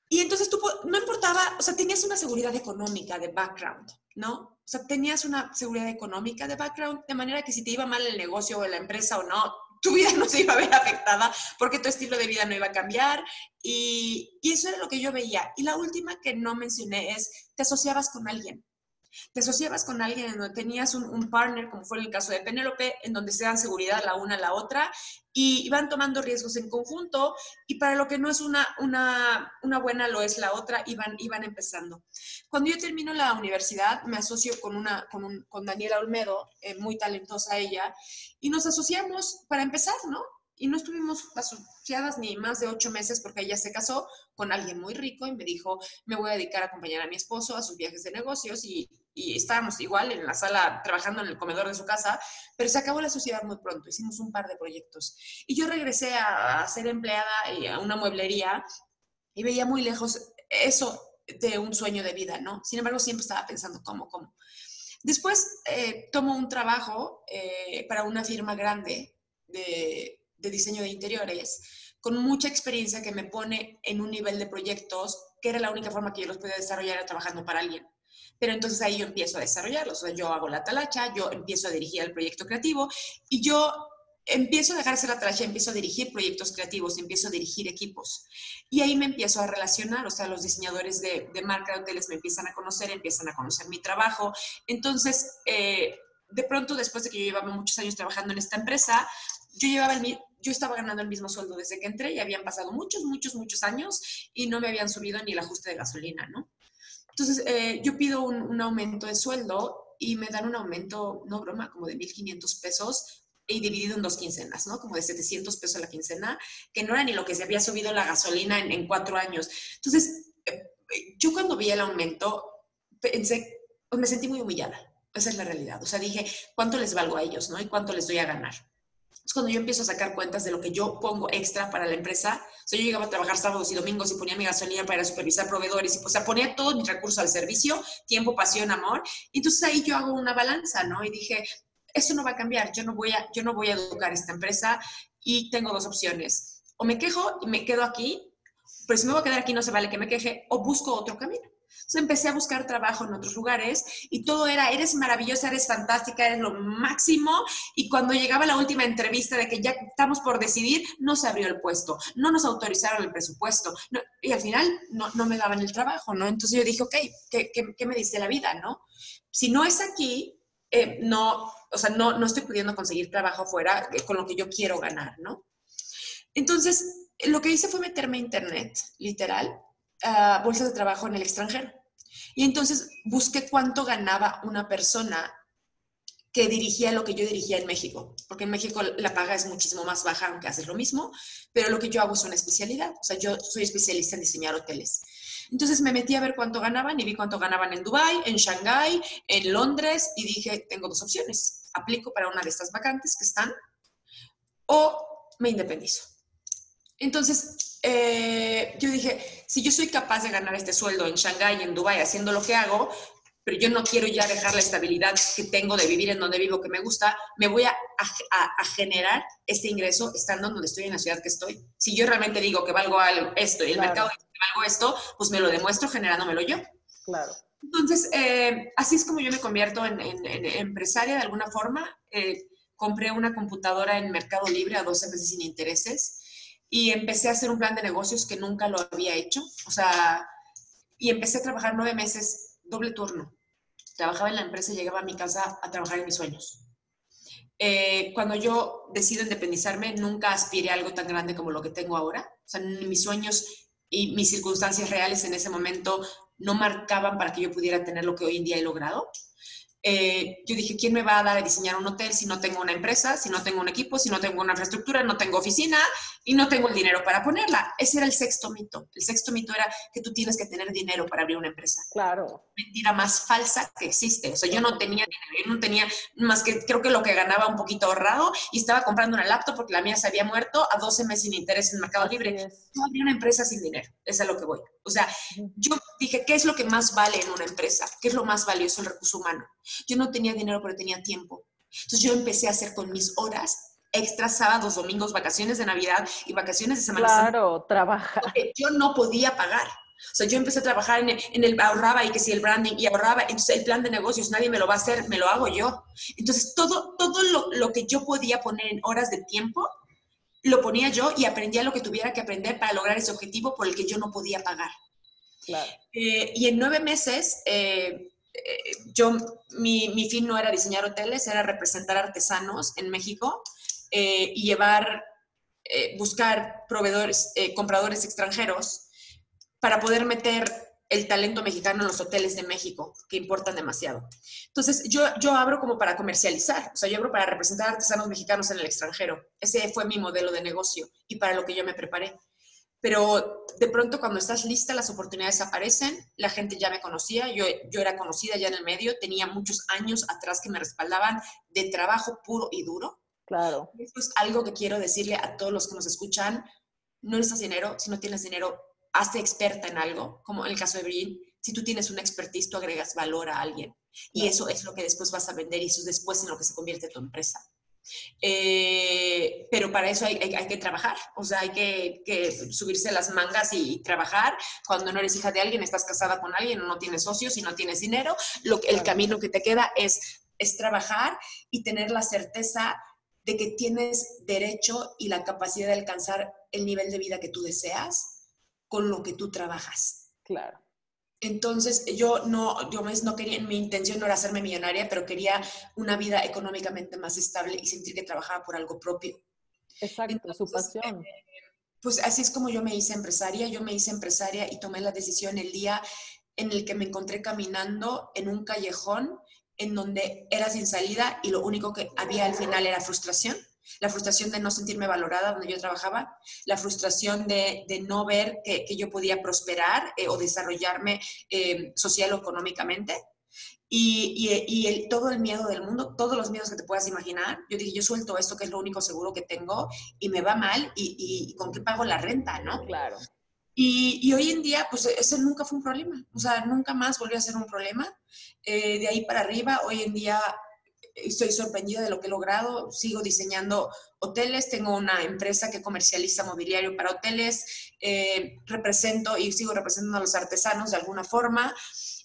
Speaker 4: Y entonces tú, no importaba, o sea, tenías una seguridad económica de background, ¿no? O sea, tenías una seguridad económica de background, de manera que si te iba mal el negocio o la empresa o no, tu vida no se iba a ver afectada porque tu estilo de vida no iba a cambiar. Y, y eso era lo que yo veía. Y la última que no mencioné es, te asociabas con alguien te asociabas con alguien en donde tenías un, partner, como fue el caso de Penélope, en donde se dan seguridad la una a la otra y van tomando riesgos en conjunto y para lo que no es una, una, una buena lo es la otra y van, y empezando. Cuando yo termino la universidad me asocio con, una, con, un, con Daniela Olmedo, eh, muy talentosa ella, y nos asociamos para empezar, ¿no? Y no estuvimos asociadas ni más de ocho meses porque ella se casó con alguien muy rico y me dijo, me voy a dedicar a acompañar a mi esposo a sus viajes de negocios y, y estábamos igual en la sala trabajando en el comedor de su casa, pero se acabó la sociedad muy pronto, hicimos un par de proyectos. Y yo regresé a, a ser empleada a una mueblería y veía muy lejos eso de un sueño de vida, ¿no? Sin embargo, siempre estaba pensando cómo, cómo. Después eh, tomo un trabajo eh, para una firma grande de de diseño de interiores, con mucha experiencia que me pone en un nivel de proyectos que era la única forma que yo los podía desarrollar trabajando para alguien. Pero entonces ahí yo empiezo a desarrollarlos, o sea, yo hago la talacha, yo empiezo a dirigir el proyecto creativo y yo empiezo a dejarse la talacha, empiezo a dirigir proyectos creativos, empiezo a dirigir equipos. Y ahí me empiezo a relacionar, o sea, los diseñadores de, de marca de hoteles me empiezan a conocer, empiezan a conocer mi trabajo. Entonces, eh, de pronto, después de que yo llevaba muchos años trabajando en esta empresa, yo llevaba el, yo estaba ganando el mismo sueldo desde que entré y habían pasado muchos, muchos, muchos años y no me habían subido ni el ajuste de gasolina, ¿no? Entonces, eh, yo pido un, aumento de sueldo y me dan un aumento, no broma, como de 1.500 pesos y dividido en dos quincenas, ¿no? Como de 700 pesos la quincena, que no era ni lo que se había subido la gasolina en, cuatro años. Entonces, eh, yo cuando vi el aumento, pensé, pues me sentí muy humillada. Esa es la realidad. O sea, dije, ¿cuánto les valgo a ellos, no? Y cuánto les doy a ganar. Es cuando yo empiezo a sacar cuentas de lo que yo pongo extra para la empresa. O sea, yo llegaba a trabajar sábados y domingos y ponía mi gasolina para supervisar proveedores y, o sea, ponía todos mis recursos al servicio, tiempo, pasión, amor. Y entonces ahí yo hago una balanza, ¿no? Y dije, eso no va a cambiar, yo no voy a, yo no voy a educar esta empresa y tengo dos opciones. O me quejo y me quedo aquí, pero si me voy a quedar aquí no se vale que me queje, o busco otro camino. Entonces empecé a buscar trabajo en otros lugares y todo era, eres maravillosa, eres fantástica, eres lo máximo. Y cuando llegaba la última entrevista de que ya estamos por decidir, no se abrió el puesto, no nos autorizaron el presupuesto y al final no, no, me daban el trabajo, ¿no? Entonces yo dije, ok, ¿qué, qué, qué me dice la vida, no? Si no es aquí, eh, no, o sea, no, no estoy pudiendo conseguir trabajo afuera eh, con lo que yo quiero ganar, ¿no? Entonces, lo que hice fue meterme a internet, literal, a bolsas de trabajo en el extranjero. Y entonces busqué cuánto ganaba una persona que dirigía lo que yo dirigía en México, porque en México la paga es muchísimo más baja, aunque haces lo mismo, pero lo que yo hago es una especialidad, o sea, yo soy especialista en diseñar hoteles. Entonces me metí a ver cuánto ganaban y vi cuánto ganaban en Dubai, en Shanghái, en Londres y dije, tengo dos opciones, aplico para una de estas vacantes que están o me independizo. Entonces, eh, yo dije, si yo soy capaz de ganar este sueldo en Shanghái y en Dubai haciendo lo que hago, pero yo no quiero ya dejar la estabilidad que tengo de vivir en donde vivo, que me gusta, me voy a, a, generar este ingreso estando donde estoy, en la ciudad que estoy. Si yo realmente digo que valgo esto y el mercado dice que valgo esto, pues me lo demuestro generándomelo yo.
Speaker 1: Claro.
Speaker 4: Entonces, eh, así es como yo me convierto en, empresaria de alguna forma. Eh, compré una computadora en Mercado Libre a 12 meses sin intereses y empecé a hacer un plan de negocios que nunca lo había hecho. O sea, y empecé a trabajar nueve meses, doble turno. Trabajaba en la empresa y llegaba a mi casa a trabajar en mis sueños. Eh, cuando yo decido independizarme, nunca aspiré a algo tan grande como lo que tengo ahora. O sea, mis sueños y mis circunstancias reales en ese momento no marcaban para que yo pudiera tener lo que hoy en día he logrado. Eh, yo dije, ¿quién me va a dar a diseñar un hotel si no tengo una empresa, si no tengo un equipo, si no tengo una infraestructura, no tengo oficina y no tengo el dinero para ponerla? Ese era el sexto mito. El sexto mito era que tú tienes que tener dinero para abrir una empresa.
Speaker 1: Claro.
Speaker 4: Mentira más falsa que existe. O sea, yo no tenía dinero, yo no tenía más que creo que lo que ganaba un poquito ahorrado y estaba comprando una laptop porque la mía se había muerto a 12 meses sin interés en Mercado Libre. No abrí una empresa sin dinero. Es a lo que voy. O sea, yo dije, ¿qué es lo que más vale en una empresa? ¿Qué es lo más valioso? El recurso humano. Yo no tenía dinero, pero tenía tiempo. Entonces yo empecé a hacer con mis horas extras sábados, domingos, vacaciones de Navidad y vacaciones de Semana
Speaker 1: Claro, trabaja.
Speaker 4: Yo no podía pagar. O sea, yo empecé a trabajar en el, en el, ahorraba y que si el branding y ahorraba, entonces el plan de negocios nadie me lo va a hacer, me lo hago yo. Entonces todo, todo lo, lo que yo podía poner en horas de tiempo, lo ponía yo y aprendía lo que tuviera que aprender para lograr ese objetivo por el que yo no podía pagar.
Speaker 1: Claro.
Speaker 4: Eh, y en nueve meses eh, yo, mi, mi, fin no era diseñar hoteles, era representar artesanos en México eh, y llevar, eh, buscar proveedores, eh, compradores extranjeros para poder meter el talento mexicano en los hoteles de México, que importan demasiado. Entonces, yo, yo abro como para comercializar, o sea, yo abro para representar artesanos mexicanos en el extranjero. Ese fue mi modelo de negocio y para lo que yo me preparé pero de pronto cuando estás lista las oportunidades aparecen, la gente ya me conocía, yo, yo era conocida ya en el medio, tenía muchos años atrás que me respaldaban de trabajo puro y duro.
Speaker 1: Claro.
Speaker 4: Esto es algo que quiero decirle a todos los que nos escuchan, no necesitas dinero, si no tienes dinero, hazte experta en algo, como en el caso de Brin, si tú tienes una expertise, tú agregas valor a alguien y eso es lo que después vas a vender y eso es después en lo que se convierte tu empresa. Eh, pero para eso hay, hay, que trabajar, o sea, hay que, que, subirse las mangas y trabajar. Cuando no eres hija de alguien, estás casada con alguien o no tienes socios y no tienes dinero, lo, el camino que te queda es, es trabajar y tener la certeza de que tienes derecho y la capacidad de alcanzar el nivel de vida que tú deseas con lo que tú trabajas.
Speaker 1: Claro.
Speaker 4: Entonces, yo no, yo no quería, mi intención no era hacerme millonaria, pero quería una vida económicamente más estable y sentir que trabajaba por algo propio.
Speaker 1: Exacto, su pasión. Eh,
Speaker 4: pues así es como yo me hice empresaria. Yo me hice empresaria y tomé la decisión el día en el que me encontré caminando en un callejón en donde era sin salida y lo único que había al final era frustración la frustración de no sentirme valorada donde yo trabajaba, la frustración de, de no ver que, que, yo podía prosperar eh, o desarrollarme eh, social o económicamente. y, el, todo el miedo del mundo, todos los miedos que te puedas imaginar. Yo dije, yo suelto esto que es lo único seguro que tengo y me va mal y, con qué pago la renta, ¿no?
Speaker 1: Claro.
Speaker 4: Y, hoy en día, pues ese nunca fue un problema. O sea, nunca más volvió a ser un problema. Eh, de ahí para arriba, hoy en día estoy sorprendida de lo que he logrado. Sigo diseñando hoteles, tengo una empresa que comercializa mobiliario para hoteles, eh, represento y sigo representando a los artesanos de alguna forma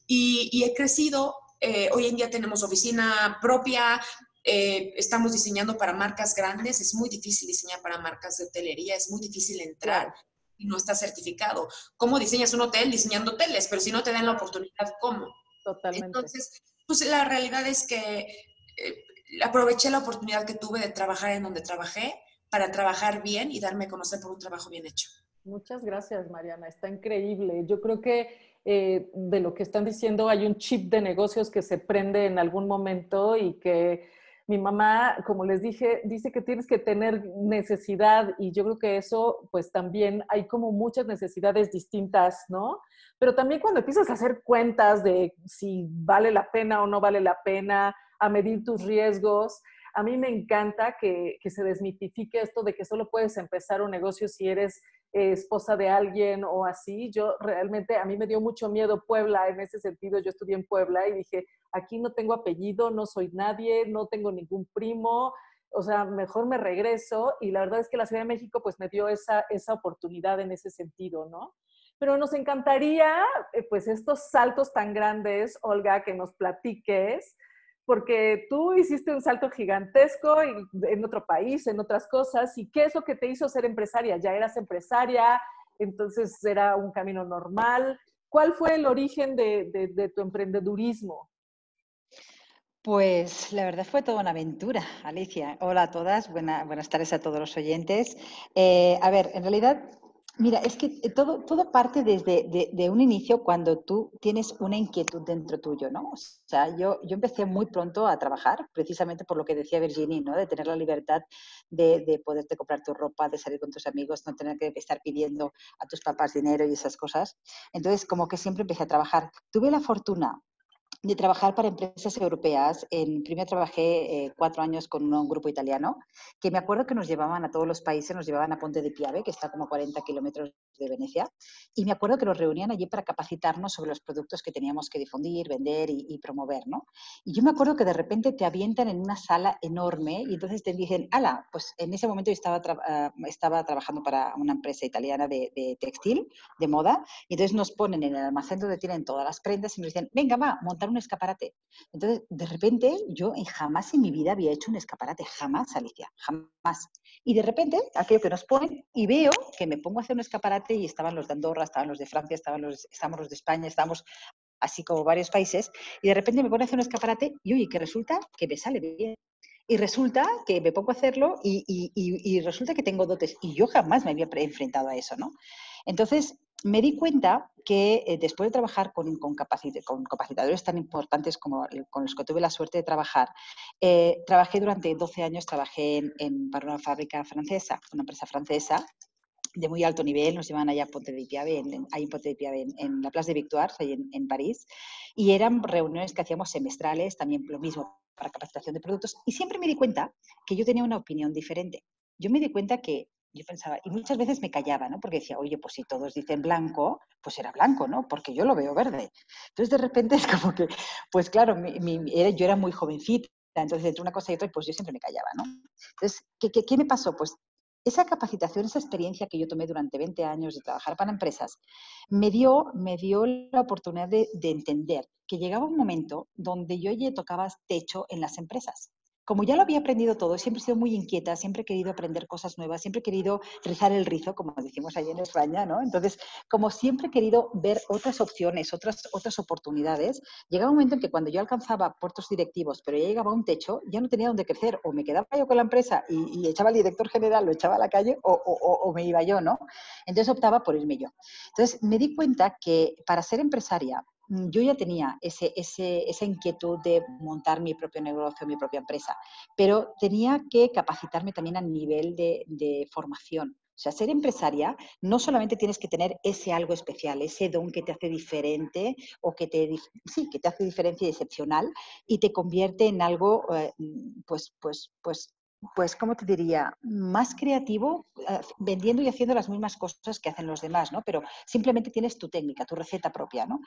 Speaker 4: y he crecido eh, hoy en día tenemos oficina propia, eh, estamos diseñando para marcas grandes, es muy difícil diseñar para marcas de hotelería, es muy difícil entrar y no está certificado. ¿Cómo diseñas un hotel? Diseñando hoteles, pero si no te dan la oportunidad, ¿cómo?
Speaker 1: Totalmente.
Speaker 4: Entonces, pues la realidad es que eh, aproveché la oportunidad que tuve de trabajar en donde trabajé para trabajar bien y darme a conocer por un trabajo bien hecho.
Speaker 1: Muchas gracias, Mariana. Está increíble. Yo creo que eh, de lo que están diciendo, hay un chip de negocios que se prende en algún momento y que mi mamá, como les dije, dice que tienes que tener necesidad y yo creo que eso, pues también hay como muchas necesidades distintas, ¿no? Pero también cuando empiezas a hacer cuentas de si vale la pena o no vale la pena, a medir tus riesgos, a mí me encanta que, que se desmitifique esto de que solo puedes empezar un negocio si eres eh, esposa de alguien o así. Yo realmente, a mí me dio mucho miedo Puebla en ese sentido. Yo estudié en Puebla y dije, aquí no tengo apellido, no soy nadie, no tengo ningún primo, o sea, mejor me regreso. Y la verdad es que la Ciudad de México pues me dio esa, esa oportunidad en ese sentido, ¿no? Pero nos encantaría, eh, pues, estos saltos tan grandes, Olga, que nos platiques porque tú hiciste un salto gigantesco en otro país, en otras cosas, y qué es lo que te hizo ser empresaria. Ya eras empresaria, entonces era un camino normal. ¿Cuál fue el origen de, tu emprendedurismo?
Speaker 5: Pues la verdad fue toda una aventura, Alicia. Hola a todas, buenas tardes a todos los oyentes. Eh, a ver, en realidad Mira, es que eh, todo, todo parte desde de, un inicio cuando tú tienes una inquietud dentro tuyo, ¿no? O sea, yo, yo empecé muy pronto a trabajar, precisamente por lo que decía Virginie, ¿no? De tener la libertad de, de poderte comprar tu ropa, de salir con tus amigos, no tener que estar pidiendo a tus papás dinero y esas cosas. Entonces, como que siempre empecé a trabajar. Tuve la fortuna de trabajar para empresas europeas. En, primero trabajé eh, cuatro años con un, grupo italiano, que me acuerdo que nos llevaban a todos los países, nos llevaban a Ponte de Piave, que está como a 40 kilómetros de Venecia, y me acuerdo que nos reunían allí para capacitarnos sobre los productos que teníamos que difundir, vender y, promover, ¿no? Y yo me acuerdo que de repente te avientan en una sala enorme y entonces te dicen, ala, pues en ese momento yo estaba, ah, estaba trabajando para una empresa italiana de, de, textil, de moda, y entonces nos ponen en el almacén donde tienen todas las prendas y nos dicen, venga, va, montar un escaparate. Entonces, de repente, yo jamás en mi vida había hecho un escaparate, jamás, Alicia, jamás. Y de repente, aquello que nos ponen, y veo que me pongo a hacer un escaparate y estaban los de Andorra, estaban los de Francia, estaban los, estábamos los de España, estábamos así como varios países, y de repente me pongo a hacer un escaparate y, oye, que resulta que me sale bien. Y resulta que me pongo a hacerlo y, y, y, resulta que tengo dotes. Y yo jamás me había enfrentado a eso, ¿no? Entonces, me di cuenta que eh, después de trabajar con, con, capacitadores tan importantes como con los que tuve la suerte de trabajar, eh, trabajé durante 12 años, trabajé en, para una fábrica francesa, una empresa francesa de muy alto nivel, nos llevaban allá a Ponte de Piave, en, ahí en Ponte de Piave, en, la Plaza de Victoire, ahí en, París, y eran reuniones que hacíamos semestrales, también lo mismo para capacitación de productos, y siempre me di cuenta que yo tenía una opinión diferente. Yo me di cuenta que yo pensaba, y muchas veces me callaba, ¿no? Porque decía, oye, pues si todos dicen blanco, pues era blanco, ¿no? Porque yo lo veo verde. Entonces, de repente es como que, pues claro, yo era muy jovencita, entonces entre una cosa y otra, pues yo siempre me callaba, ¿no? Entonces, ¿qué, qué, me pasó? Pues esa capacitación, esa experiencia que yo tomé durante 20 años de trabajar para empresas, me dio, me dio la oportunidad de, de entender que llegaba un momento donde yo ya tocaba techo en las empresas como ya lo había aprendido todo, siempre he sido muy inquieta, siempre he querido aprender cosas nuevas, siempre he querido rizar el rizo, como decimos allí en España, ¿no? Entonces, como siempre he querido ver otras opciones, otras, otras oportunidades, llegaba un momento en que cuando yo alcanzaba puertos directivos, pero ya llegaba a un techo, ya no tenía dónde crecer, o me quedaba yo con la empresa y, echaba al director general, lo echaba a la calle, o, o me iba yo, ¿no? Entonces optaba por irme yo. Entonces, me di cuenta que para ser empresaria, yo ya tenía ese, esa inquietud de montar mi propio negocio, mi propia empresa, pero tenía que capacitarme también a nivel de, formación. O sea, ser empresaria no solamente tienes que tener ese algo especial, ese don que te hace diferente o que te, sí, que te hace diferencia y excepcional y te convierte en algo, eh, pues, pues, pues pues, ¿cómo te diría? Más creativo, eh, vendiendo y haciendo las mismas cosas que hacen los demás, ¿no? Pero simplemente tienes tu técnica, tu receta propia, ¿no?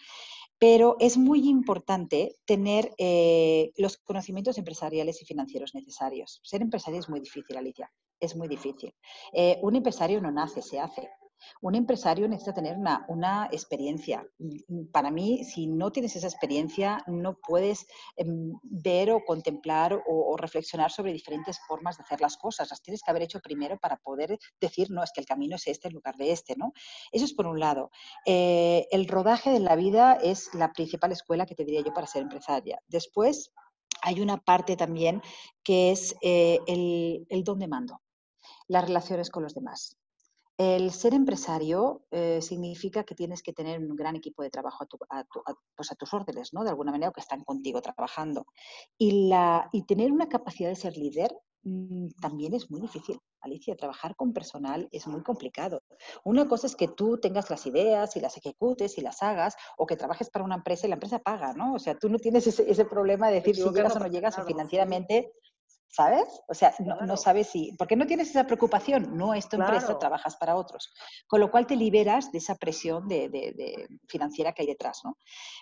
Speaker 5: Pero es muy importante tener eh, los conocimientos empresariales y financieros necesarios. Ser empresario es muy difícil, Alicia, es muy difícil. Eh, un empresario no nace, se hace. Un empresario necesita tener una, experiencia. Para mí, si no tienes esa experiencia, no puedes em, ver o contemplar o, reflexionar sobre diferentes formas de hacer las cosas. Las tienes que haber hecho primero para poder decir, no, es que el camino es este en lugar de este, ¿no? Eso es por un lado. Eh, el rodaje de la vida es la principal escuela que te diría yo para ser empresaria. Después, hay una parte también que es eh, el, el don de mando, las relaciones con los demás. El ser empresario eh, significa que tienes que tener un gran equipo de trabajo a, pues a, tus órdenes, ¿no? De alguna manera, o que están contigo trabajando. Y, la, y tener una capacidad de ser líder mm, también es muy difícil. Alicia, trabajar con personal es muy complicado. Una cosa es que tú tengas las ideas y las ejecutes y las hagas, o que trabajes para una empresa y la empresa paga, ¿no? O sea, tú no tienes ese, problema de decir si llegas o no llegas o financieramente ¿sabes? O sea, no, sabes si, porque no tienes esa preocupación, no es tu empresa, trabajas para otros, con lo cual te liberas de esa presión de, financiera que hay detrás, ¿no?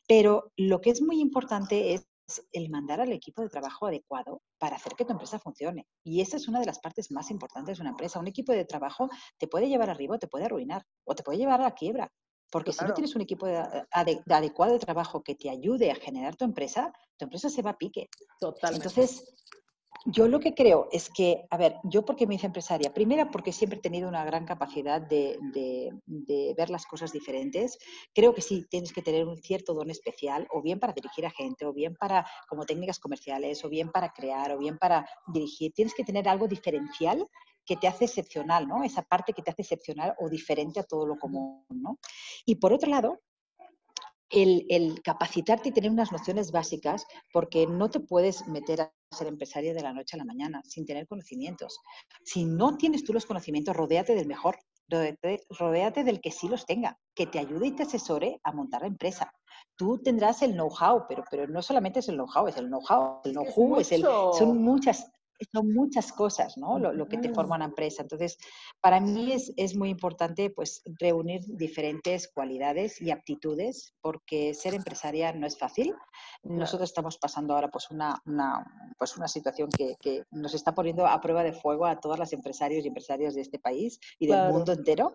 Speaker 5: Pero lo que es muy importante es el mandar al equipo de trabajo adecuado para hacer que tu empresa funcione. Y esa es una de las partes más importantes de una empresa. Un equipo de trabajo te puede llevar arriba o te puede arruinar o te puede llevar a la quiebra. Porque si no tienes un equipo adecuado de trabajo que te ayude a generar tu empresa, tu empresa se va a pique.
Speaker 1: Totalmente.
Speaker 5: Entonces, yo lo que creo es que, a ver, yo porque me hice empresaria, primera porque siempre he tenido una gran capacidad de, ver las cosas diferentes. Creo que sí tienes que tener un cierto don especial, o bien para dirigir a gente, o bien para como técnicas comerciales, o bien para crear, o bien para dirigir. Tienes que tener algo diferencial que te hace excepcional, ¿no? Esa parte que te hace excepcional o diferente a todo lo común, ¿no? Y por otro lado, el, capacitarte y tener unas nociones básicas, porque no te puedes meter a ser empresario de la noche a la mañana sin tener conocimientos. Si no tienes tú los conocimientos, rodéate del mejor, rodéate, del que sí los tenga, que te ayude y te asesore a montar la empresa. Tú tendrás el know-how, pero, pero no solamente es el know-how, es el know-how, el know-how, es, el, son muchas, son muchas cosas, ¿no? Lo, que te forma una empresa. Entonces, para mí es, es, muy importante, pues, reunir diferentes cualidades y aptitudes, porque ser empresaria no es fácil. Nosotros estamos pasando ahora, pues, una, una pues, una situación que, que, nos está poniendo a prueba de fuego a todas las empresarios y empresarias de este país y del mundo entero.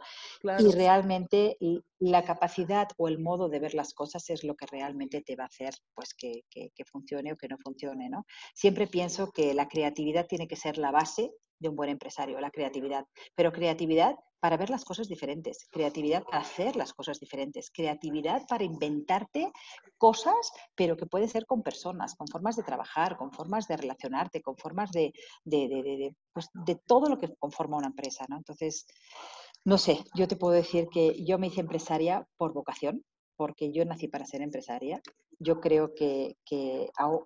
Speaker 5: Y realmente la capacidad o el modo de ver las cosas es lo que realmente te va a hacer, pues, que, que, que funcione o que no funcione, ¿no? Siempre pienso que la creatividad tiene que ser la base de un buen empresario, la creatividad. Pero creatividad para ver las cosas diferentes, creatividad para hacer las cosas diferentes, creatividad para inventarte cosas, pero que puede ser con personas, con formas de trabajar, con formas de relacionarte, con formas de, de, de, pues de todo lo que conforma una empresa. ¿no? Entonces, no sé, yo te puedo decir que yo me hice empresaria por vocación, porque yo nací para ser empresaria. Yo creo que,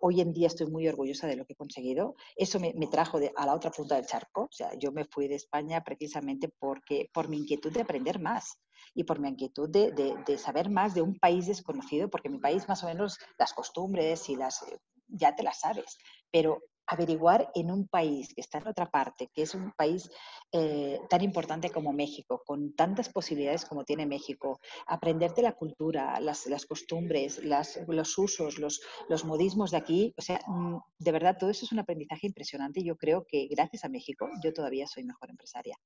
Speaker 5: hoy en día estoy muy orgullosa de lo que he conseguido. Eso me, trajo a la otra punta del charco. O sea, yo me fui de España precisamente porque, por mi inquietud de aprender más y por mi inquietud de, de, saber más de un país desconocido, porque mi país más o menos las costumbres y las ya te las sabes, pero averiguar en un país que está en otra parte, que es un país eh, tan importante como México, con tantas posibilidades como tiene México, aprenderte la cultura, las, costumbres, los usos, los, los, modismos de aquí, o sea, mm, de verdad, todo eso es un aprendizaje impresionante y yo creo que gracias a México yo todavía soy mejor empresaria.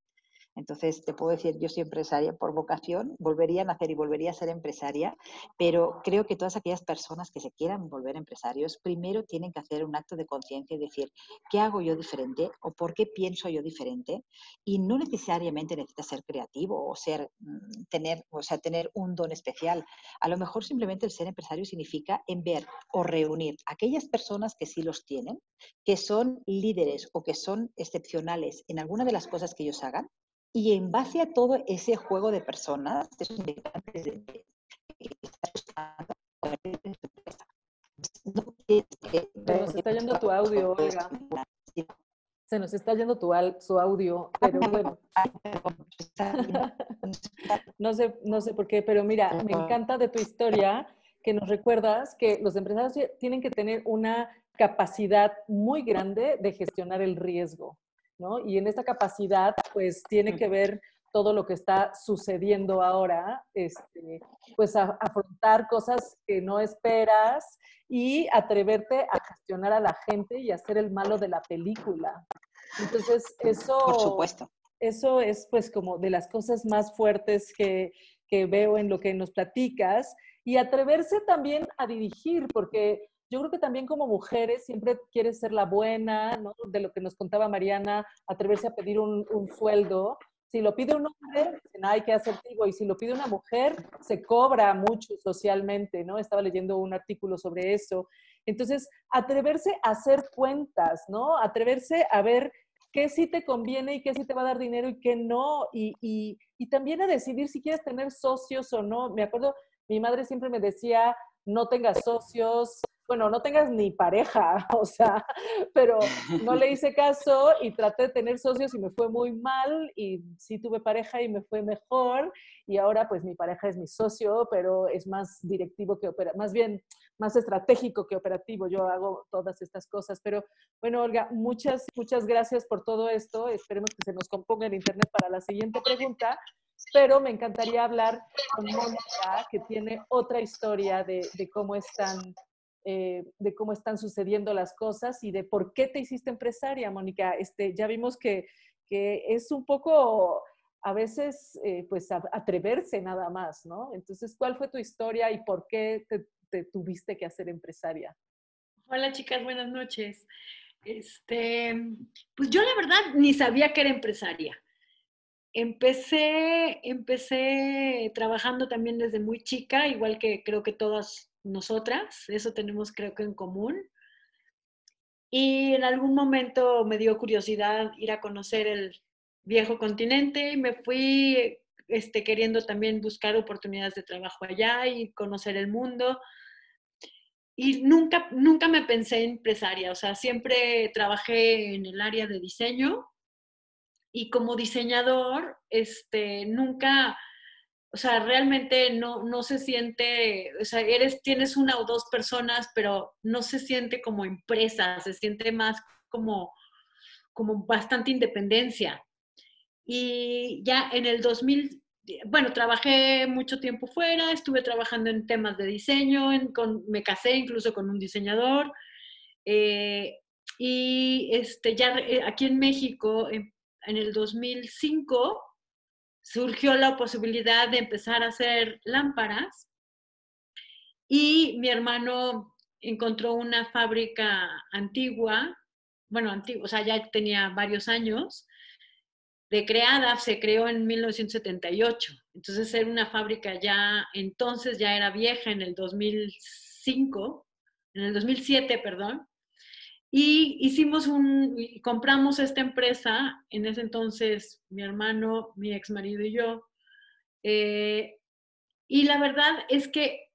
Speaker 5: Entonces, te puedo decir, yo soy empresaria por vocación, volvería a nacer y volvería a ser empresaria, pero creo que todas aquellas personas que se quieran volver empresarios, primero tienen que hacer un acto de conciencia y decir, ¿qué hago yo diferente o por qué pienso yo diferente? Y no necesariamente necesitas ser creativo o ser, mm, tener, o sea, tener un don especial. A lo mejor simplemente el ser empresario significa enviar o reunir aquellas personas que sí los tienen, que son líderes o que son excepcionales en alguna de las cosas que ellos hagan, y en base a todo ese juego de personas, de esos integrantes de,
Speaker 1: no, está yendo tu audio, Olga. Se nos está yendo tu su audio, pero bueno. no sé, no sé por qué, pero mira, me encanta de tu historia que nos recuerdas que los empresarios tienen que tener una capacidad muy grande de gestionar el riesgo, ¿no? Y en esta capacidad, pues tiene que ver todo lo que está sucediendo ahora, este, pues a, afrontar cosas que no esperas y atreverte a gestionar a la gente y hacer el malo de la película. Entonces, eso...
Speaker 5: Por supuesto.
Speaker 1: Eso es pues como de las cosas más fuertes que, que veo en lo que nos platicas y atreverse también a dirigir, porque yo creo que también como mujeres siempre quieres ser la buena, ¿no? De lo que nos contaba Mariana, atreverse a pedir un, sueldo, si lo pide un hombre, dicen, hay que asertivo, y si lo pide una mujer, se cobra mucho socialmente, ¿no? Estaba leyendo un artículo sobre eso. Entonces, atreverse a hacer cuentas, ¿no? Atreverse a ver qué sí te conviene y qué sí te va a dar dinero y qué no, y también a decidir si quieres tener socios o no. Me acuerdo, mi madre siempre me decía, no tengas socios, bueno, no tengas ni pareja, o sea, pero no le hice caso y traté de tener socios y me fue muy mal y sí tuve pareja y me fue mejor y ahora pues mi pareja es mi socio, pero es más directivo que opera, más bien más estratégico que operativo. Yo hago todas estas cosas, pero bueno, Olga, muchas, muchas gracias por todo esto. Esperemos que se nos componga el internet para la siguiente pregunta, pero me encantaría hablar con Mónica, que tiene otra historia de, de cómo están eh, de cómo están sucediendo las cosas y de por qué te hiciste empresaria, Mónica. Este, ya vimos que, que es un poco a veces eh, pues atreverse nada más, ¿no? Entonces, ¿cuál fue tu historia y por qué te, tuviste que hacer empresaria?
Speaker 6: Hola chicas, buenas noches. Este, pues yo la verdad ni sabía que era empresaria. Empecé, empecé trabajando también desde muy chica, igual que creo que todas nosotras, eso tenemos creo que en común. Y en algún momento me dio curiosidad ir a conocer el viejo continente y me fui este, queriendo también buscar oportunidades de trabajo allá y conocer el mundo. Y nunca, nunca me pensé empresaria, o sea, siempre trabajé en el área de diseño y como diseñador, este, nunca, o sea, realmente no, no se siente, o sea, eres, tienes una o dos personas, pero no se siente como empresa, se siente más como, como bastante independencia. Y ya en el 2000, bueno, trabajé mucho tiempo fuera, estuve trabajando en temas de diseño, en, me casé incluso con un diseñador. Eh, y este, ya eh, aquí en México, en el 2005, surgió la posibilidad de empezar a hacer lámparas y mi hermano encontró una fábrica antigua, bueno, antigua, o sea, ya tenía varios años, de creada, se creó en 1978. Entonces era una fábrica ya, entonces ya era vieja en el 2005, en el 2007, perdón. Y hicimos un, compramos esta empresa, en ese entonces mi hermano, mi ex marido y yo. Eh, y la verdad es que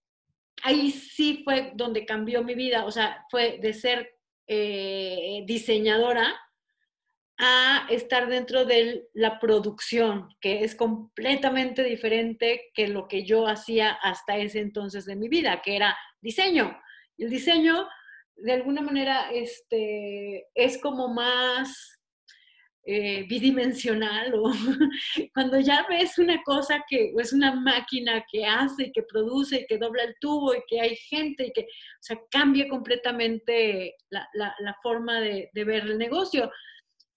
Speaker 6: ahí sí fue donde cambió mi vida, o sea, fue de ser eh, diseñadora a estar dentro de la producción, que es completamente diferente que lo que yo hacía hasta ese entonces de mi vida, que era diseño. El diseño de alguna manera este, es como más eh, bidimensional o cuando ya ves una cosa que es una máquina que hace, que produce, que dobla el tubo y que hay gente y que, o sea, cambia completamente la, la, forma de, de, ver el negocio.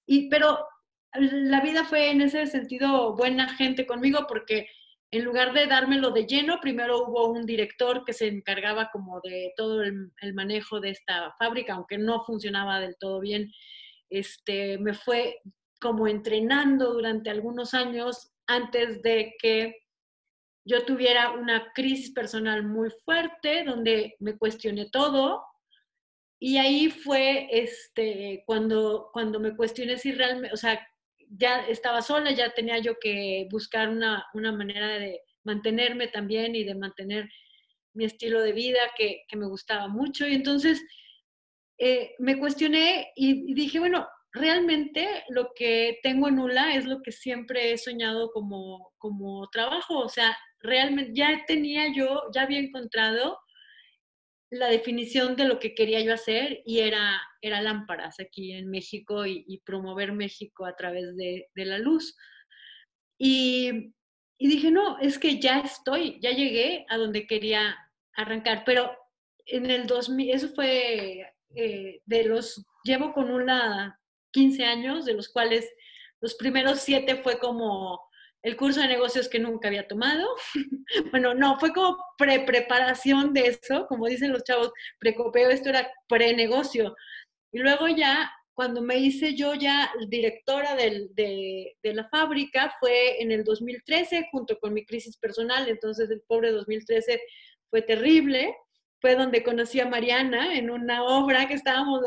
Speaker 6: Y, pero la vida fue en ese sentido buena gente conmigo porque en lugar de dármelo de lleno, primero hubo un director que se encargaba como de todo el, manejo de esta fábrica, aunque no funcionaba del todo bien. Este, me fue como entrenando durante algunos años antes de que yo tuviera una crisis personal muy fuerte, donde me cuestioné todo. Y ahí fue este, cuando, cuando me cuestioné si realmente, o sea, ya estaba sola, ya tenía yo que buscar una, manera de mantenerme también y de mantener mi estilo de vida que, me gustaba mucho. Y entonces eh, me cuestioné y, dije, bueno, realmente lo que tengo en ULA es lo que siempre he soñado como, como trabajo. O sea, realmente ya tenía yo, ya había encontrado la definición de lo que quería yo hacer y era, era lámparas aquí en México y, promover México a través de, la luz. Y, dije, no, es que ya estoy, ya llegué a donde quería arrancar, pero en el 2000, eso fue eh, de los, llevo con una 15 años, de los cuales los primeros siete fue como el curso de negocios que nunca había tomado. bueno, no, fue como pre-preparación de eso, como dicen los chavos, precopeo, esto era pre-negocio. Y luego ya, cuando me hice yo ya directora de, de, la fábrica, fue en el 2013, junto con mi crisis personal, entonces el pobre 2013 fue terrible. Fue donde conocí a Mariana en una obra que estábamos,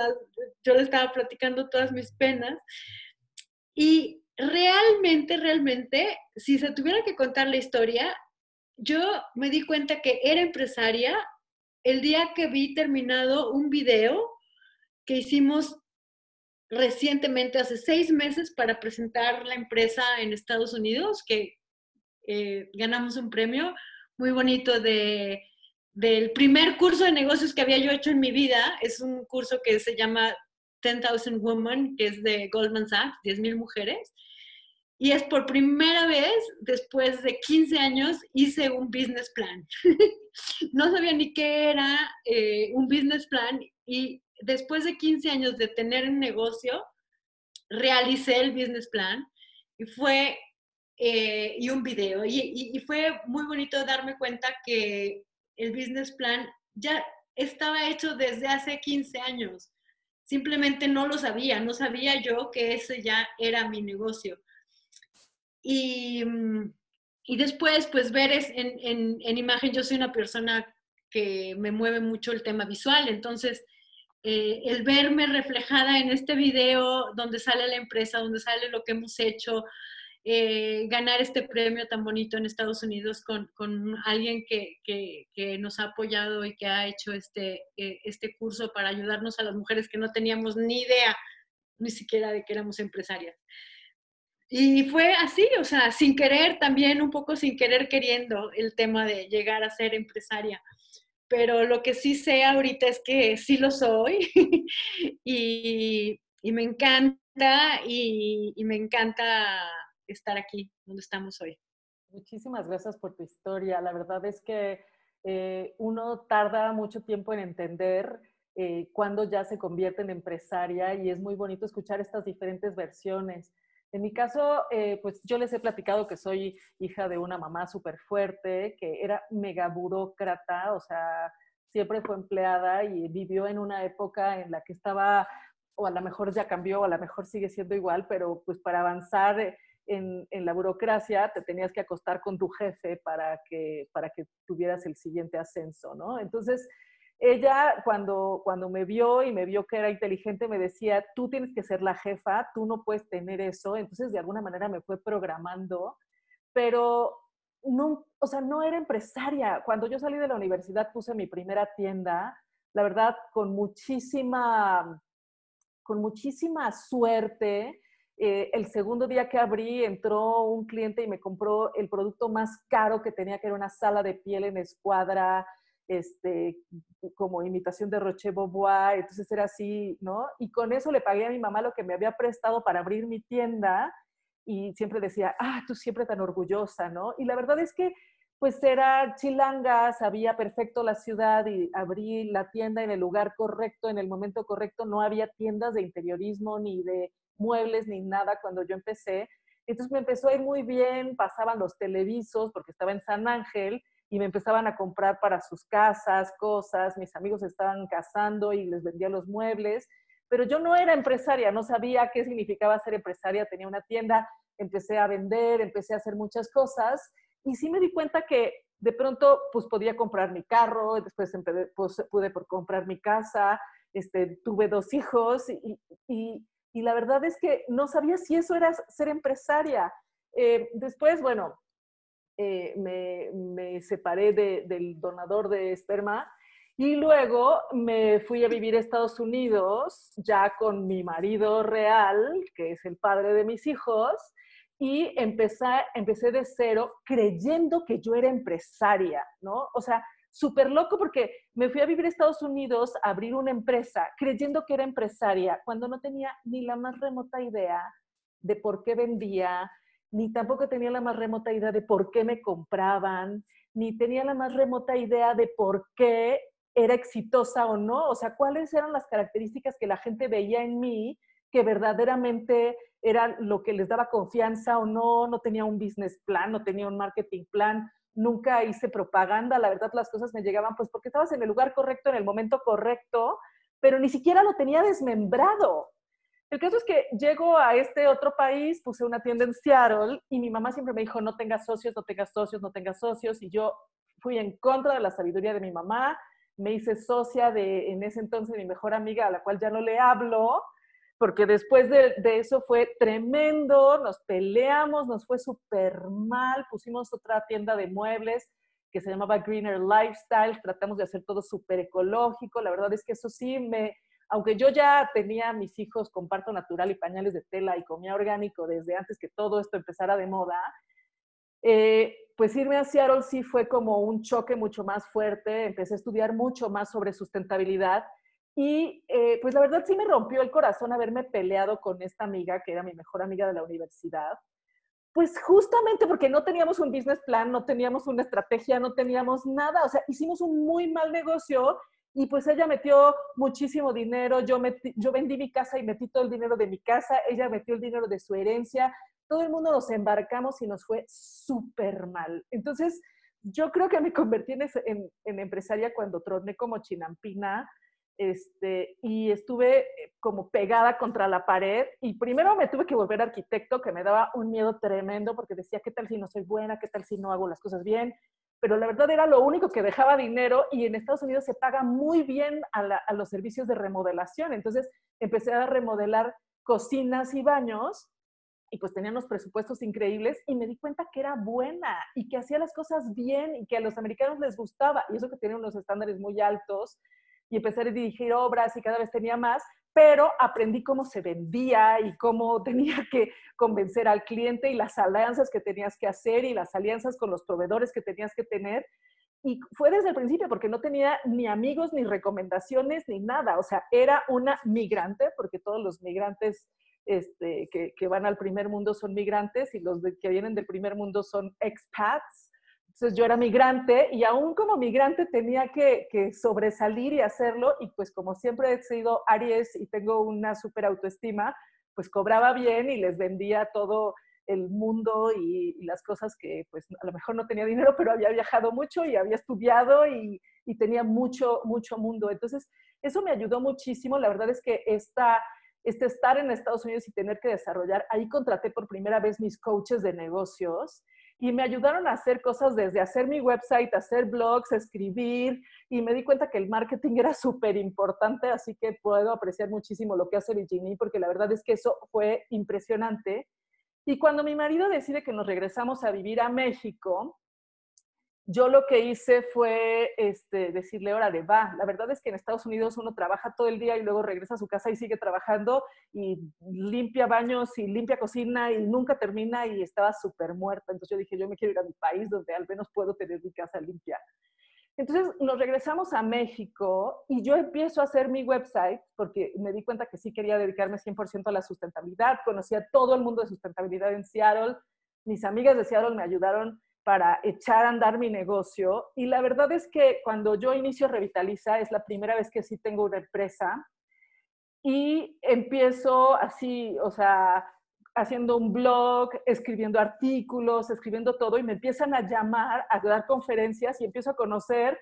Speaker 6: yo le estaba platicando todas mis penas. Y realmente, realmente, si se tuviera que contar la historia, yo me di cuenta que era empresaria el día que vi terminado un video que hicimos recientemente, hace seis meses, para presentar la empresa en Estados Unidos, que eh, ganamos un premio muy bonito de, del primer curso de negocios que había yo hecho en mi vida. Es un curso que se llama 10,000 Women, que es de Goldman Sachs, 10,000 mujeres. Y es por primera vez, después de 15 años, hice un business plan. no sabía ni qué era eh, un business plan y después de 15 años de tener un negocio, realicé el business plan y fue, eh, y un video. Y, y fue muy bonito darme cuenta que el business plan ya estaba hecho desde hace 15 años. Simplemente no lo sabía, no sabía yo que ese ya era mi negocio. Y, mm, y después, pues ver es, en, en, en, imagen, yo soy una persona que me mueve mucho el tema visual, entonces eh, el verme reflejada en este video donde sale la empresa, donde sale lo que hemos hecho, eh, ganar este premio tan bonito en Estados Unidos con, con alguien que, que, que, nos ha apoyado y que ha hecho este, eh, este curso para ayudarnos a las mujeres que no teníamos ni idea ni siquiera de que éramos empresarias. Y fue así, o sea, sin querer también, un poco sin querer queriendo el tema de llegar a ser empresaria. Pero lo que sí sé ahorita es que sí lo soy y, y, me encanta y, y, me encanta estar aquí donde estamos hoy.
Speaker 1: Muchísimas gracias por tu historia. La verdad es que eh, uno tarda mucho tiempo en entender eh, cuándo ya se convierte en empresaria y es muy bonito escuchar estas diferentes versiones. En mi caso, eh, pues yo les he platicado que soy hija de una mamá súper fuerte, que era mega burócrata, o sea, siempre fue empleada y vivió en una época en la que estaba, o a lo mejor ya cambió, o a lo mejor sigue siendo igual, pero pues para avanzar en, en, la burocracia te tenías que acostar con tu jefe para que, para que tuvieras el siguiente ascenso, ¿no? Entonces, ella cuando, cuando me vio y me vio que era inteligente, me decía, tú tienes que ser la jefa, tú no puedes tener eso. Entonces, de alguna manera me fue programando, pero no, o sea, no era empresaria. Cuando yo salí de la universidad puse mi primera tienda, la verdad, con muchísima, con muchísima suerte. Eh, el segundo día que abrí, entró un cliente y me compró el producto más caro que tenía, que era una sala de piel en escuadra, este, como imitación de Roche Beauvoir, entonces era así, ¿no? Y con eso le pagué a mi mamá lo que me había prestado para abrir mi tienda y siempre decía, ah, tú siempre tan orgullosa, ¿no? Y la verdad es que pues era chilanga, sabía perfecto la ciudad y abrí la tienda en el lugar correcto, en el momento correcto, no había tiendas de interiorismo ni de muebles ni nada cuando yo empecé. Entonces me empezó a ir muy bien, pasaban los televisos porque estaba en San Ángel y me empezaban a comprar para sus casas cosas, mis amigos estaban casando y les vendía los muebles, pero yo no era empresaria, no sabía qué significaba ser empresaria, tenía una tienda, empecé a vender, empecé a hacer muchas cosas y sí me di cuenta que de pronto pues podía comprar mi carro, después pues, pude por comprar mi casa, este, tuve dos hijos y, y, y, la verdad es que no sabía si eso era ser empresaria. Eh, después, bueno, eh, me, separé del donador de esperma Y luego me fui a vivir a Estados Unidos, ya con mi marido real, que es el padre de mis hijos, y empecé, empecé de cero creyendo que yo era empresaria, ¿no? O sea, súper loco porque me fui a vivir a Estados Unidos a abrir una empresa creyendo que era empresaria cuando no tenía ni la más remota idea de por qué vendía, ni tampoco tenía la más remota idea de por qué me compraban, ni tenía la más remota idea de por qué era exitosa o no, o sea, cuáles eran las características que la gente veía en mí que verdaderamente era lo que les daba confianza o no, no tenía un business plan, no tenía un marketing plan, nunca hice propaganda, la verdad las cosas me llegaban pues porque estabas en el lugar correcto, en el momento correcto, pero ni siquiera lo tenía desmembrado. El caso es que llego a este otro país, puse una tienda en Seattle y mi mamá siempre me dijo, no tengas socios, no tengas socios, no tengas socios. Y yo fui en contra de la sabiduría de mi mamá, me hice socia de en ese entonces mi mejor amiga, a la cual ya no le hablo, porque después de, eso fue tremendo, nos peleamos, nos fue súper mal, pusimos otra tienda de muebles que se llamaba Greener Lifestyle, tratamos de hacer todo súper ecológico, la verdad es que eso sí me, aunque yo ya tenía mis hijos con parto natural y pañales de tela y comía orgánico desde antes que todo esto empezara de moda, eh, pues irme a Seattle sí fue como un choque mucho más fuerte, empecé a estudiar mucho más sobre sustentabilidad y eh, pues la verdad sí me rompió el corazón haberme peleado con esta amiga, que era mi mejor amiga de la universidad, pues justamente porque no teníamos un business plan, no teníamos una estrategia, no teníamos nada, o sea, hicimos un muy mal negocio y pues ella metió muchísimo dinero, yo, yo vendí mi casa y metí todo el dinero de mi casa, ella metió el dinero de su herencia, todo el mundo nos embarcamos y nos fue súper mal. Entonces, yo creo que me convertí en, en, empresaria cuando troné como chinampina, este, y estuve eh, como pegada contra la pared y primero me tuve que volver arquitecto, que me daba un miedo tremendo porque decía, ¿qué tal si no soy buena? ¿Qué tal si no hago las cosas bien? pero la verdad era lo único que dejaba dinero y en Estados Unidos se paga muy bien a, los servicios de remodelación. Entonces empecé a remodelar cocinas y baños y pues tenía unos presupuestos increíbles y me di cuenta que era buena y que hacía las cosas bien y que a los americanos les gustaba y eso que tenía unos estándares muy altos y empecé a dirigir obras y cada vez tenía más, pero aprendí cómo se vendía y cómo tenía que convencer al cliente y las alianzas que tenías que hacer y las alianzas con los proveedores que tenías que tener. Y fue desde el principio, porque no tenía ni amigos, ni recomendaciones, ni nada. O sea, era una migrante, porque todos los migrantes este, que, que, van al primer mundo son migrantes y los que vienen del primer mundo son expats. Entonces yo era migrante y aún como migrante tenía que, sobresalir y hacerlo y pues como siempre he sido Aries y tengo una súper autoestima, pues cobraba bien y les vendía todo el mundo y, las cosas que pues a lo mejor no tenía dinero, pero había viajado mucho y había estudiado y, y tenía mucho, mucho mundo. Entonces eso me ayudó muchísimo. La verdad es que esta, este estar en Estados Unidos y tener que desarrollar, ahí contraté por primera vez mis coaches de negocios y me ayudaron a hacer cosas desde hacer mi website, hacer blogs, escribir y me di cuenta que el marketing era súper importante, así que puedo apreciar muchísimo lo que hace Virginie porque la verdad es que eso fue impresionante. Y cuando mi marido decide que nos regresamos a vivir a México, yo lo que hice fue este, decirle, órale, va. La verdad es que en Estados Unidos uno trabaja todo el día y luego regresa a su casa y sigue trabajando y limpia baños y limpia cocina y nunca termina y estaba súper muerta. Entonces yo dije, yo me quiero ir a mi país donde al menos puedo tener mi casa limpia. Entonces nos regresamos a México y yo empiezo a hacer mi website porque me di cuenta que sí quería dedicarme 100% a la sustentabilidad. Conocía todo el mundo de sustentabilidad en Seattle. Mis amigas de Seattle me ayudaron para echar a andar mi negocio. Y la verdad es que cuando yo inicio Revitaliza, es la primera vez que sí tengo una empresa y empiezo así, o sea, haciendo un blog, escribiendo artículos, escribiendo todo y me empiezan a llamar a dar conferencias y empiezo a conocer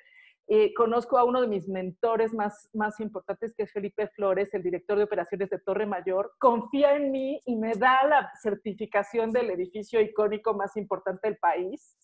Speaker 1: eh, conozco a uno de mis mentores más, más importantes, que es Felipe Flores, el director de operaciones de Torre Mayor. Confía en mí y me da la certificación del edificio icónico más importante del país.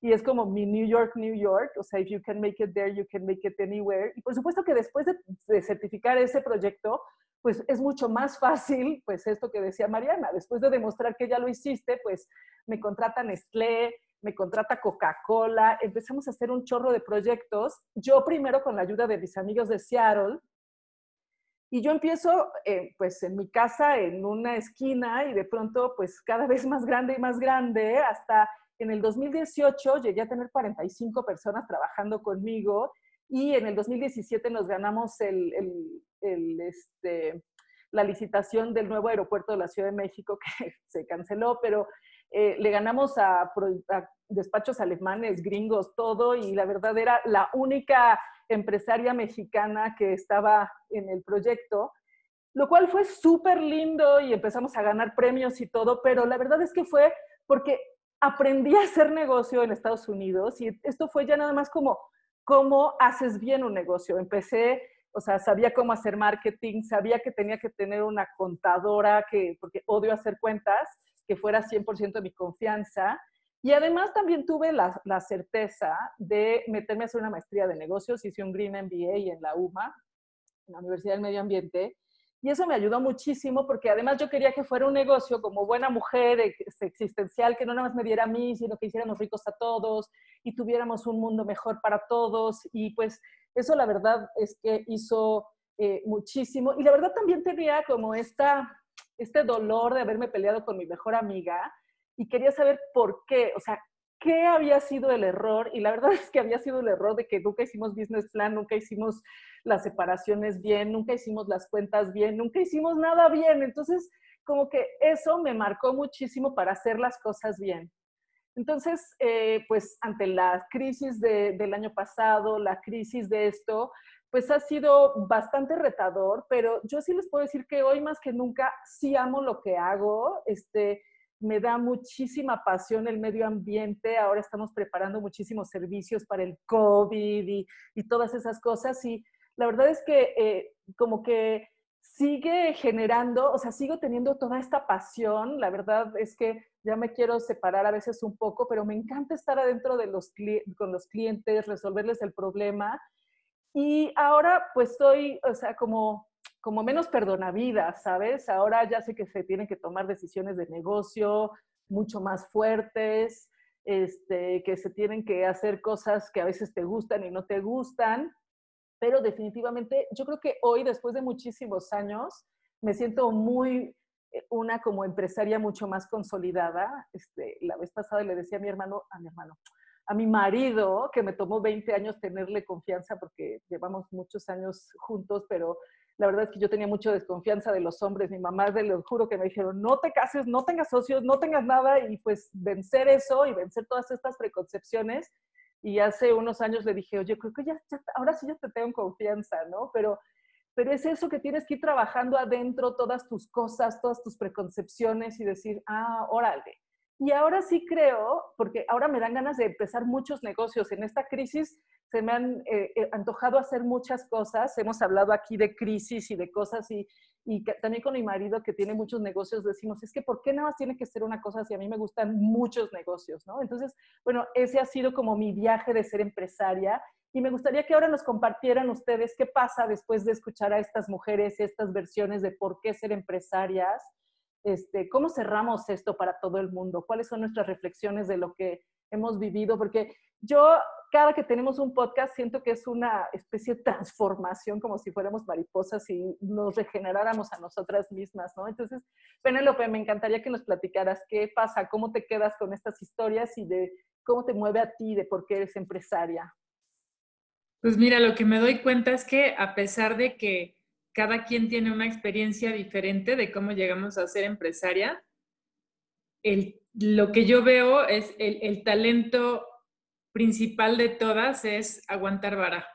Speaker 1: Y es como mi New York, New York. O sea, if you can make it there, you can make it anywhere. Y por supuesto que después de, certificar ese proyecto, pues es mucho más fácil, pues esto que decía Mariana, después de demostrar que ya lo hiciste, pues me contratan Nestlé, me contrata Coca-Cola, empezamos a hacer un chorro de proyectos, yo primero con la ayuda de mis amigos de Seattle, y yo empiezo, eh, pues, en mi casa, en una esquina, y de pronto, pues, cada vez más grande y más grande, hasta en el 2018 llegué a tener 45 personas trabajando conmigo, y en el 2017 nos ganamos el, este, la licitación del nuevo aeropuerto de la Ciudad de México, que se canceló, pero eh, le ganamos a, a, despachos alemanes, gringos, todo, y la verdad era la única empresaria mexicana que estaba en el proyecto, lo cual fue súper lindo y empezamos a ganar premios y todo, pero la verdad es que fue porque aprendí a hacer negocio en Estados Unidos y esto fue ya nada más como cómo haces bien un negocio. Empecé, o sea, sabía cómo hacer marketing, sabía que tenía que tener una contadora, que, porque odio hacer cuentas, que fuera 100% de mi confianza. Y además también tuve la, la, certeza de meterme a hacer una maestría de negocios. Hice un Green MBA en la UMA, en la Universidad del Medio Ambiente. Y eso me ayudó muchísimo porque además yo quería que fuera un negocio como buena mujer existencial, que no nada más me diera a mí, sino que hiciéramos ricos a todos y tuviéramos un mundo mejor para todos. Y pues eso la verdad es que hizo eh, muchísimo. Y la verdad también tenía como esta, este dolor de haberme peleado con mi mejor amiga y quería saber por qué, o sea, qué había sido el error. Y la verdad es que había sido el error de que nunca hicimos business plan, nunca hicimos las separaciones bien, nunca hicimos las cuentas bien, nunca hicimos nada bien. Entonces, como que eso me marcó muchísimo para hacer las cosas bien. Entonces, eh, pues ante la crisis del año pasado, la crisis de esto, pues ha sido bastante retador, pero yo sí les puedo decir que hoy más que nunca sí amo lo que hago. Este, me da muchísima pasión el medio ambiente. Ahora estamos preparando muchísimos servicios para el COVID y, todas esas cosas. Y la verdad es que eh, como que sigue generando, o sea, sigo teniendo toda esta pasión. La verdad es que ya me quiero separar a veces un poco, pero me encanta estar adentro de los con los clientes, resolverles el problema. Y ahora pues estoy, o sea, como como menos perdonavidas, ¿sabes? Ahora ya sé que se tienen que tomar decisiones de negocio mucho más fuertes, este, que se tienen que hacer cosas que a veces te gustan y no te gustan, pero definitivamente yo creo que hoy, después de muchísimos años, me siento muy eh, una como empresaria mucho más consolidada. Este, la vez pasada le decía a mi hermano, a mi hermano, a mi marido, que me tomó 20 años tenerle confianza porque llevamos muchos años juntos, pero la verdad es que yo tenía mucha desconfianza de los hombres. Mi mamá, de lo juro que me dijeron, no te cases, no tengas socios, no tengas nada. Y pues vencer eso y vencer todas estas preconcepciones. Y hace unos años le dije, oye, creo que ya, ahora sí ya te tengo confianza, ¿no? Pero, pero es eso que tienes que ir trabajando adentro, todas tus cosas, todas tus preconcepciones y decir, ah, órale. Y ahora sí creo, porque ahora me dan ganas de empezar muchos negocios. En esta crisis se me han eh, eh, antojado hacer muchas cosas. Hemos hablado aquí de crisis y de cosas y, y también con mi marido que tiene muchos negocios decimos, es que ¿por qué nada más tiene que ser una cosa si a mí me gustan muchos negocios, ¿no? Entonces, bueno, ese ha sido como mi viaje de ser empresaria y me gustaría que ahora nos compartieran ustedes qué pasa después de escuchar a estas mujeres, estas versiones de por qué ser empresarias, este, cómo cerramos esto para todo el mundo, cuáles son nuestras reflexiones de lo que hemos vivido, porque yo cada que tenemos un podcast siento que es una especie de transformación, como si fuéramos mariposas y nos regeneráramos a nosotras mismas, ¿no? Entonces, Penélope, me encantaría que nos platicaras qué pasa, cómo te quedas con estas historias y de cómo te mueve a ti, de por qué eres empresaria.
Speaker 2: Pues mira, lo que me doy cuenta es que a pesar de que cada quien tiene una experiencia diferente de cómo llegamos a ser empresaria, el, lo que yo veo es el, el talento principal de todas es aguantar vara.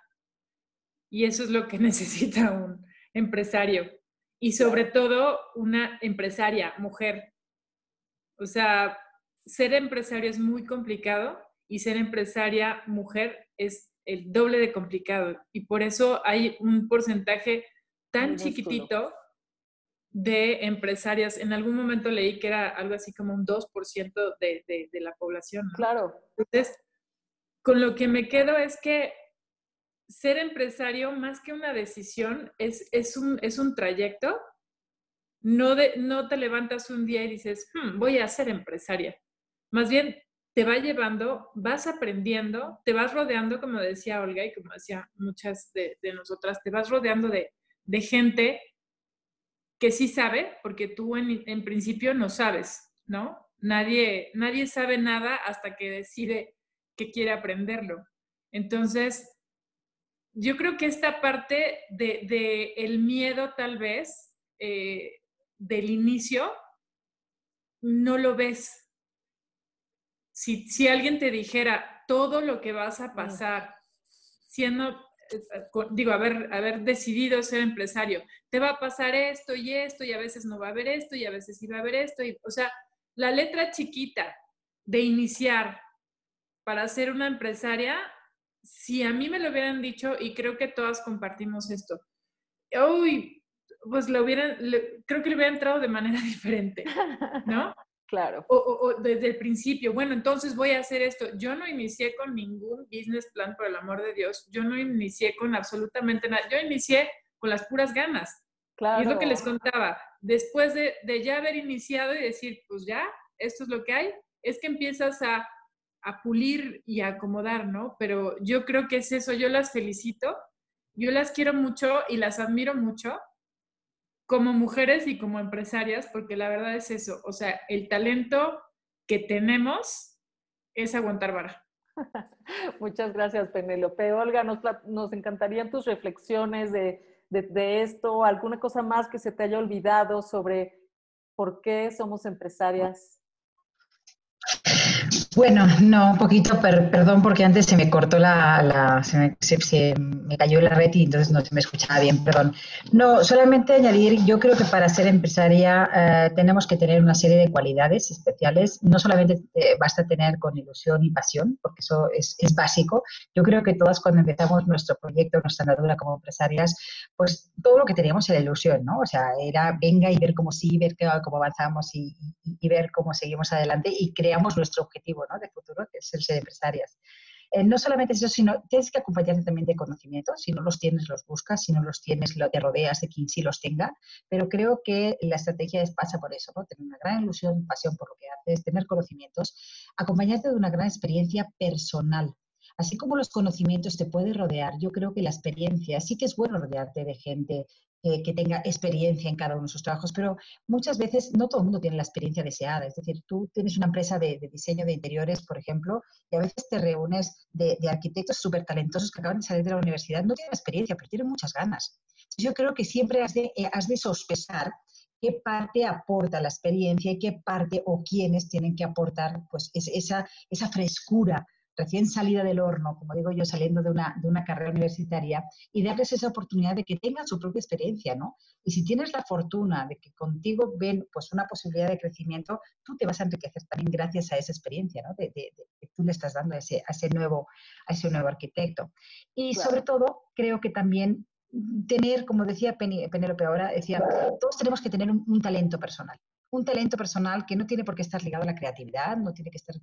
Speaker 2: Y eso es lo que necesita un empresario. Y sobre todo una empresaria, mujer. O sea, ser empresario es muy complicado y ser empresaria mujer es el doble de complicado. Y por eso hay un porcentaje tan chiquitito de empresarias. En algún momento leí que era algo así como un 2% de, de, de, la población.
Speaker 1: Claro.
Speaker 2: Entonces, con lo que me quedo es que ser empresario, más que una decisión, es, es, un, es un trayecto. No, de, no te levantas un día y dices, hmm, voy a ser empresaria. Más bien, te va llevando, vas aprendiendo, te vas rodeando, como decía Olga y como decía muchas de, nosotras, te vas rodeando de, gente que sí sabe, porque tú en, principio no sabes, ¿no? Nadie, nadie sabe nada hasta que decide que quiere aprenderlo. Entonces, yo creo que esta parte de, el miedo tal vez eh, del inicio, no lo ves, si, alguien te dijera todo lo que vas a pasar siendo, digo, haber, haber decidido ser empresario, te va a pasar esto y esto y a veces no va a haber esto y a veces sí va a haber esto. Y, o sea, la letra chiquita de iniciar para ser una empresaria, si a mí me lo hubieran dicho, y creo que todas compartimos esto, uy, pues lo hubieran, creo que le hubiera entrado de manera diferente, ¿no?
Speaker 1: Claro.
Speaker 2: O, desde el principio, bueno, entonces voy a hacer esto. Yo no inicié con ningún business plan, por el amor de Dios. Yo no inicié con absolutamente nada. Yo inicié con las puras ganas. Claro. Y es lo que les contaba. Después de, de ya haber iniciado y decir, pues ya, esto es lo que hay, es que empiezas a, a pulir y a acomodar, ¿no? Pero yo creo que es eso. Yo las felicito. Yo las quiero mucho y las admiro mucho como mujeres y como empresarias, porque la verdad es eso, o sea, el talento que tenemos es aguantar vara.
Speaker 1: Muchas gracias, Penélope. Olga, nos, nos encantarían tus reflexiones de, de, esto, alguna cosa más que se te haya olvidado sobre por qué somos empresarias.
Speaker 5: Bueno, no, un poquito, perdón, porque antes se me cortó la, se, me, se, me, cayó la red y entonces no se me escuchaba bien, perdón. No, solamente añadir, yo creo que para ser empresaria eh, tenemos que tener una serie de cualidades especiales. No solamente basta tener con ilusión y pasión, porque eso es, básico. Yo creo que todas cuando empezamos nuestro proyecto, nuestra andadura como empresarias, pues todo lo que teníamos era ilusión, ¿no? O sea, era venga y ver cómo sí, ver cómo avanzamos y ver cómo seguimos adelante y creamos nuestro objetivo de futuro, que es el ser empresarias. Eh, no solamente eso, sino tienes que acompañarte también de conocimientos. Si no los tienes, los buscas. Si no los tienes, lo, te rodeas de quien sí los tenga. Pero creo que la estrategia es, pasa por eso, ¿no? Tener una gran ilusión, pasión por lo que haces, tener conocimientos, acompañarte de una gran experiencia personal. Así como los conocimientos te pueden rodear, yo creo que la experiencia, sí que es bueno rodearte de gente eh, que tenga experiencia en cada uno de sus trabajos, pero muchas veces no todo el mundo tiene la experiencia deseada. Es decir, tú tienes una empresa de, diseño de interiores, por ejemplo, y a veces te reúnes de, arquitectos súper talentosos que acaban de salir de la universidad, no tienen experiencia, pero tienen muchas ganas. yo creo que siempre has de, eh, has de sospechar qué parte aporta la experiencia y qué parte o quiénes tienen que aportar pues, esa, esa frescura recién salida del horno, como digo yo, saliendo de una, de una carrera universitaria, y darles esa oportunidad de que tengan su propia experiencia, ¿no? Y si tienes la fortuna de que contigo ven pues una posibilidad de crecimiento, tú te vas a enriquecer también gracias a esa experiencia, ¿no? De, que tú le estás dando a ese, a ese, nuevo, a ese nuevo arquitecto. Y sobre todo, creo que también tener, como decía Penélope ahora, decía, todos tenemos que tener un talento personal un talento personal que no tiene por qué estar ligado a la creatividad, no tiene que estar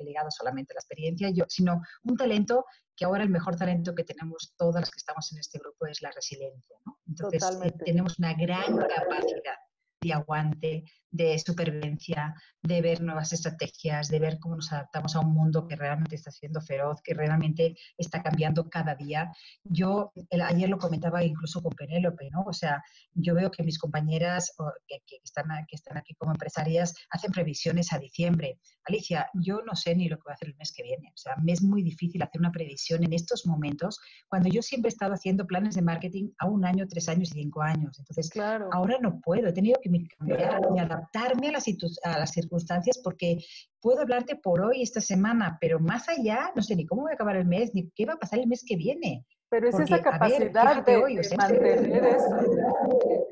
Speaker 5: ligado solamente a la experiencia, yo, sino un talento que ahora el mejor talento que tenemos todas las que estamos en este grupo es la resiliencia. Entonces, eh, tenemos una gran capacidad de aguante, de supervivencia, de ver nuevas estrategias, de ver cómo nos adaptamos a un mundo que realmente está siendo feroz, que realmente está cambiando cada día. Yo ayer lo comentaba incluso con Penélope, ¿no? O sea, yo veo que mis compañeras que, están, que están aquí como empresarias hacen previsiones a diciembre. Alicia, yo no sé ni lo que voy a hacer el mes que viene. O sea, me es muy difícil hacer una previsión en estos momentos cuando yo siempre he estado haciendo planes de marketing a un año, tres años y cinco años. Entonces, claro. ahora no puedo. He tenido que cambiar y adaptar adaptarme a las, a las circunstancias porque puedo hablarte por hoy, esta semana, pero más allá, no sé ni cómo voy a acabar el mes, ni qué va a pasar el mes que viene.
Speaker 1: Pero es esa capacidad de, hoy, mantener eso.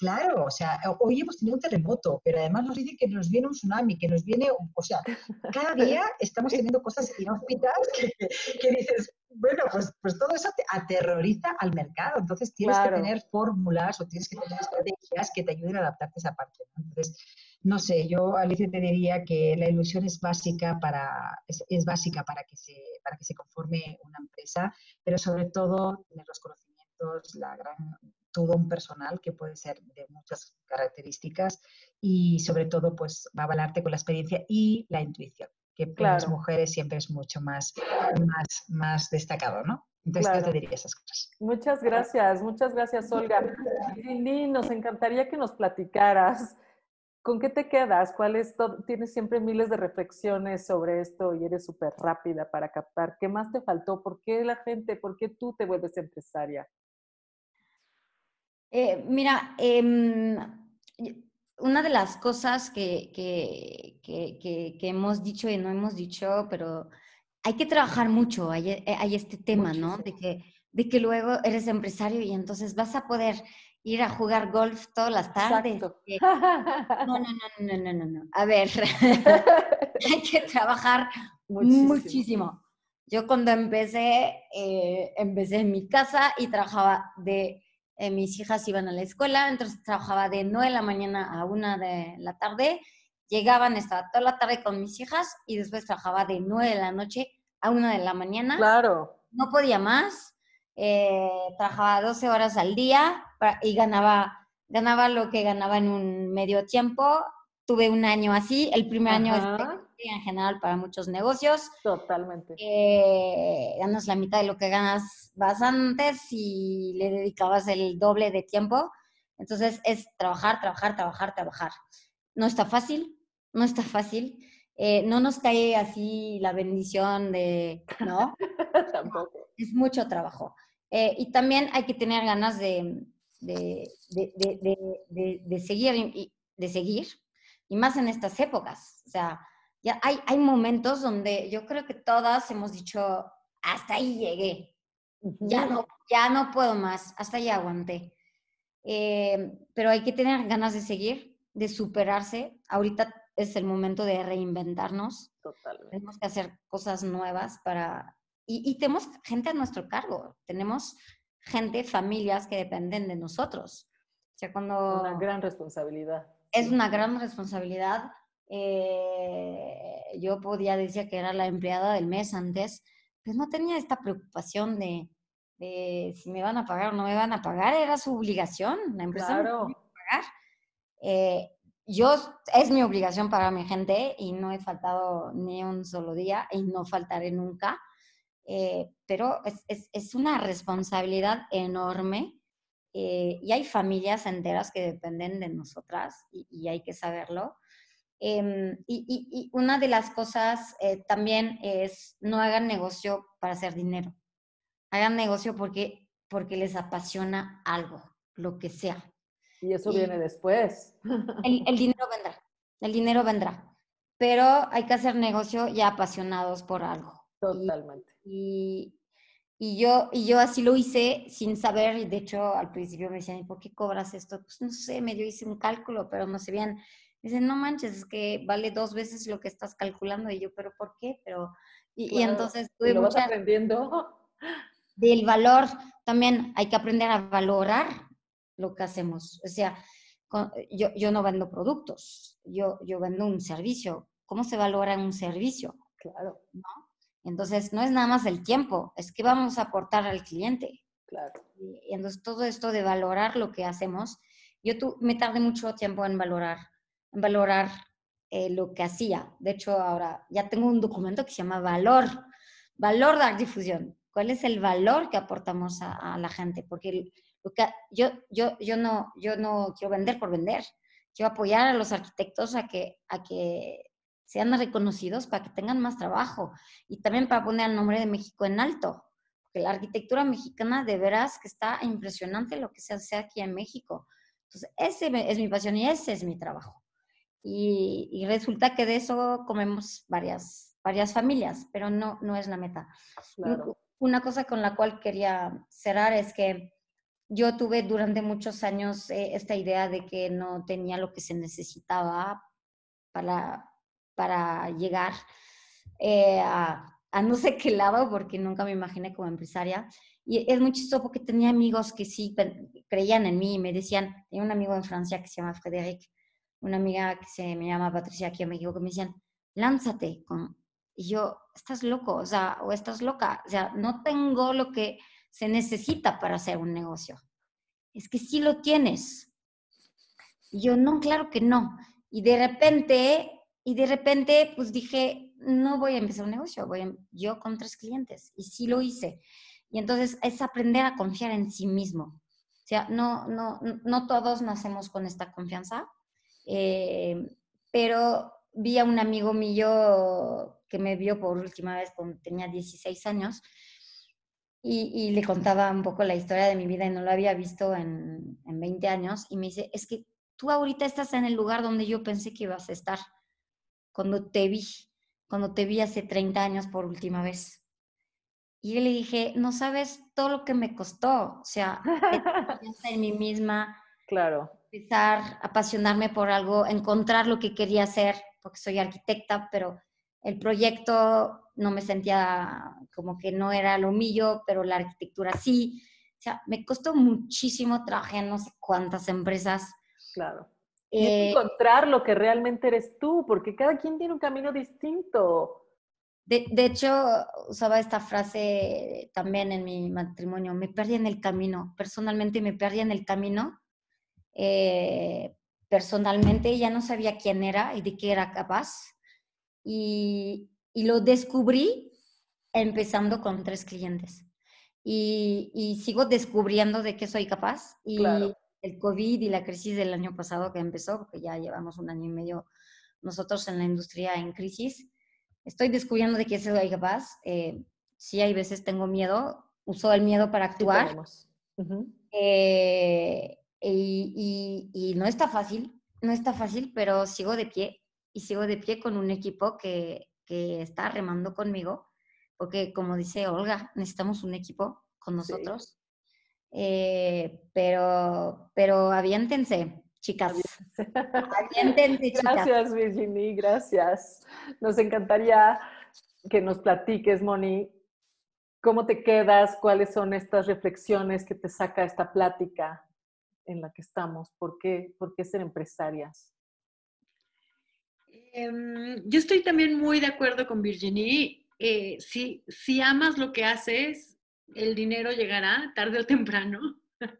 Speaker 5: Claro, o sea, hoy hemos tenido un terremoto, pero además nos dicen que nos viene un tsunami, que nos viene, o sea, cada día estamos teniendo cosas inhóspitas que, que dices, bueno, pues, pues todo eso te aterroriza al mercado. Entonces tienes que tener fórmulas o tienes que tener estrategias que te ayuden a adaptarte a esa parte. Entonces, no sé, yo Alicia te diría que la ilusión es básica para, es, básica para que, se, para que se conforme una empresa, pero sobre todo tener los conocimientos, la gran todo un personal que puede ser de muchas características y sobre todo pues va a avalarte con la experiencia y la intuición, que para las mujeres siempre es mucho más, más, más destacado, ¿no? Entonces yo te diría esas cosas.
Speaker 1: Muchas gracias, muchas gracias Olga. Cindy, nos encantaría que nos platicaras. ¿Con qué te quedas? ¿Cuál es todo? Tienes siempre miles de reflexiones sobre esto y eres súper rápida para captar. ¿Qué más te faltó? ¿Por qué la gente? ¿Por qué tú te vuelves empresaria?
Speaker 3: Eh, mira, em, una de las cosas que, que, que, que, hemos dicho y no hemos dicho, pero hay que trabajar mucho, hay, eh, hay este tema, ¿no? De que, de que luego eres empresario y entonces vas a poder ir a jugar golf todas las tardes. No, no, no, no, no, no, no. A ver, hay que trabajar muchísimo. Yo cuando empecé, eh, empecé en mi casa y trabajaba de eh, mis hijas iban a la escuela, entonces trabajaba de 9 de la mañana a 1 de la tarde, llegaban, estaba toda la tarde con mis hijas y después trabajaba de 9 de la noche a 1 de la mañana.
Speaker 1: Claro.
Speaker 3: No podía más, eh, trabajaba 12 horas al día y ganaba, ganaba lo que ganaba en un medio tiempo. Tuve un año así, el primer año en general para muchos negocios.
Speaker 1: Totalmente.
Speaker 3: Eh, ganas la mitad de lo que ganas vas antes y le dedicabas el doble de tiempo. Entonces es trabajar, trabajar, trabajar, trabajar. No está fácil, no está fácil. Eh, no nos cae así la bendición de, ¿no?
Speaker 1: Tampoco.
Speaker 3: Es mucho trabajo. Eh, y también hay que tener ganas de, de, de, de seguir, y, de seguir, y más en estas épocas. O sea, ya hay, hay momentos donde yo creo que todas hemos dicho, hasta ahí llegué, ya no, ya no puedo más, hasta ahí aguanté. Eh, pero hay que tener ganas de seguir, de superarse. Ahorita es el momento de reinventarnos.
Speaker 1: Totalmente.
Speaker 3: Tenemos que hacer cosas nuevas para... Y, y tenemos gente a nuestro cargo, tenemos gente, familias que dependen de nosotros. O sea, cuando...
Speaker 1: Una gran responsabilidad.
Speaker 3: Es una gran responsabilidad eh, yo podía decir que era la empleada del mes antes, pues no tenía esta preocupación de, si me van a pagar o no me van a pagar, era su obligación, la empresa
Speaker 1: claro.
Speaker 3: me pagar. Eh, yo, es mi obligación para mi gente y no he faltado ni un solo día y no faltaré nunca, eh, pero es, es, es, una responsabilidad enorme y hay familias enteras que dependen de nosotras y, y hay que saberlo. Eh, y, y, y, una de las cosas eh, también es no hagan negocio para hacer dinero. Hagan negocio porque, porque les apasiona algo, lo que sea.
Speaker 1: Y eso viene después.
Speaker 3: El, el, dinero vendrá, el dinero vendrá. Pero hay que hacer negocio ya apasionados por algo.
Speaker 1: Totalmente.
Speaker 3: Y, y, yo, y yo así lo hice sin saber, y de hecho al principio me decían, ¿por qué cobras esto? Pues no sé, medio hice un cálculo, pero no sé bien Dicen, no manches, es que vale dos veces lo que estás calculando. Y yo, ¿pero por qué? Pero, y,
Speaker 1: claro.
Speaker 3: y entonces
Speaker 1: tuve lo vas aprendiendo.
Speaker 3: Del valor, también hay que aprender a valorar lo que hacemos. O sea, yo, yo no vendo productos, yo, yo vendo un servicio. ¿Cómo se valora un servicio?
Speaker 1: Claro.
Speaker 3: ¿No? Entonces, no es nada más el tiempo, es que vamos a aportar al cliente.
Speaker 1: Claro.
Speaker 3: Y entonces, todo esto de valorar lo que hacemos, yo tu, me tardé mucho tiempo en valorar valorar eh, lo que hacía. De hecho, ahora ya tengo un documento que se llama Valor, Valor de Difusión. ¿Cuál es el valor que aportamos a, la gente? Porque yo, yo, yo, no, yo no quiero vender por vender. Quiero apoyar a los arquitectos a que, a que sean reconocidos para que tengan más trabajo y también para poner el nombre de México en alto. Porque la arquitectura mexicana de veras que está impresionante lo que se hace aquí en México. Entonces, ese es mi pasión y ese es mi trabajo. Y, y, resulta que de eso comemos varias, varias familias, pero no, no es la meta.
Speaker 1: Claro.
Speaker 3: Una cosa con la cual quería cerrar es que yo tuve durante muchos años eh, esta idea de que no tenía lo que se necesitaba para, para llegar eh, a, a, no sé qué lado, porque nunca me imaginé como empresaria. Y es muy chistoso porque tenía amigos que sí creían en mí y me decían, tenía un amigo en Francia que se llama Frédéric, una amiga que se me llama Patricia aquí en México que me decían, lánzate. Con... Y yo, estás loco, o sea, o estás loca, o sea, no tengo lo que se necesita para hacer un negocio. es que sí lo tienes. Y yo, no, claro que no. Y de repente, y de repente, pues dije, no voy a empezar un negocio, voy yo con tres clientes. Y sí lo hice. Y entonces es aprender a confiar en sí mismo. O sea, no, no, no todos nacemos con esta confianza, eh, pero vi a un amigo mío que me vio por última vez cuando tenía 16 años y, le contaba un poco la historia de mi vida y no lo había visto en, en 20 años y me dice, es que tú ahorita estás en el lugar donde yo pensé que ibas a estar cuando te vi, cuando te vi hace 30 años por última vez. Y yo le dije, no sabes todo lo que me costó, o sea, en mí misma.
Speaker 1: Claro.
Speaker 3: Empezar a apasionarme por algo, encontrar lo que quería hacer, porque soy arquitecta, pero el proyecto no me sentía como que no era lo mío, pero la arquitectura sí. O sea, me costó muchísimo, trabajé en no sé cuántas empresas.
Speaker 1: Claro. Eh, encontrar lo que realmente eres tú, porque cada quien tiene un camino distinto.
Speaker 3: De, de, hecho, usaba esta frase también en mi matrimonio, me perdí en el camino, personalmente me perdí en el camino, eh, personalmente ya no sabía quién era y de qué era capaz, y, y lo descubrí empezando con tres clientes. Y, y, sigo descubriendo de qué soy capaz. Y el COVID y la crisis del año pasado que empezó, porque ya llevamos un año y medio nosotros en la industria en crisis, estoy descubriendo de qué soy capaz. Eh, sí, hay veces tengo miedo, uso el miedo para actuar. Eh, y, y, y no está fácil, no está fácil, pero sigo de pie y sigo de pie con un equipo que, que está remando conmigo, porque como dice Olga, necesitamos un equipo con nosotros. Eh, pero, pero aviéntense, chicas.
Speaker 1: Aviéntense, chicas. Gracias, Virginie, gracias. Nos encantaría que nos platiques, Moni, cómo te quedas, cuáles son estas reflexiones que te saca esta plática en la que estamos, por qué, por qué ser empresarias.
Speaker 6: Em, yo estoy también muy de acuerdo con Virginie. Eh, si, si amas lo que haces, el dinero llegará tarde o temprano.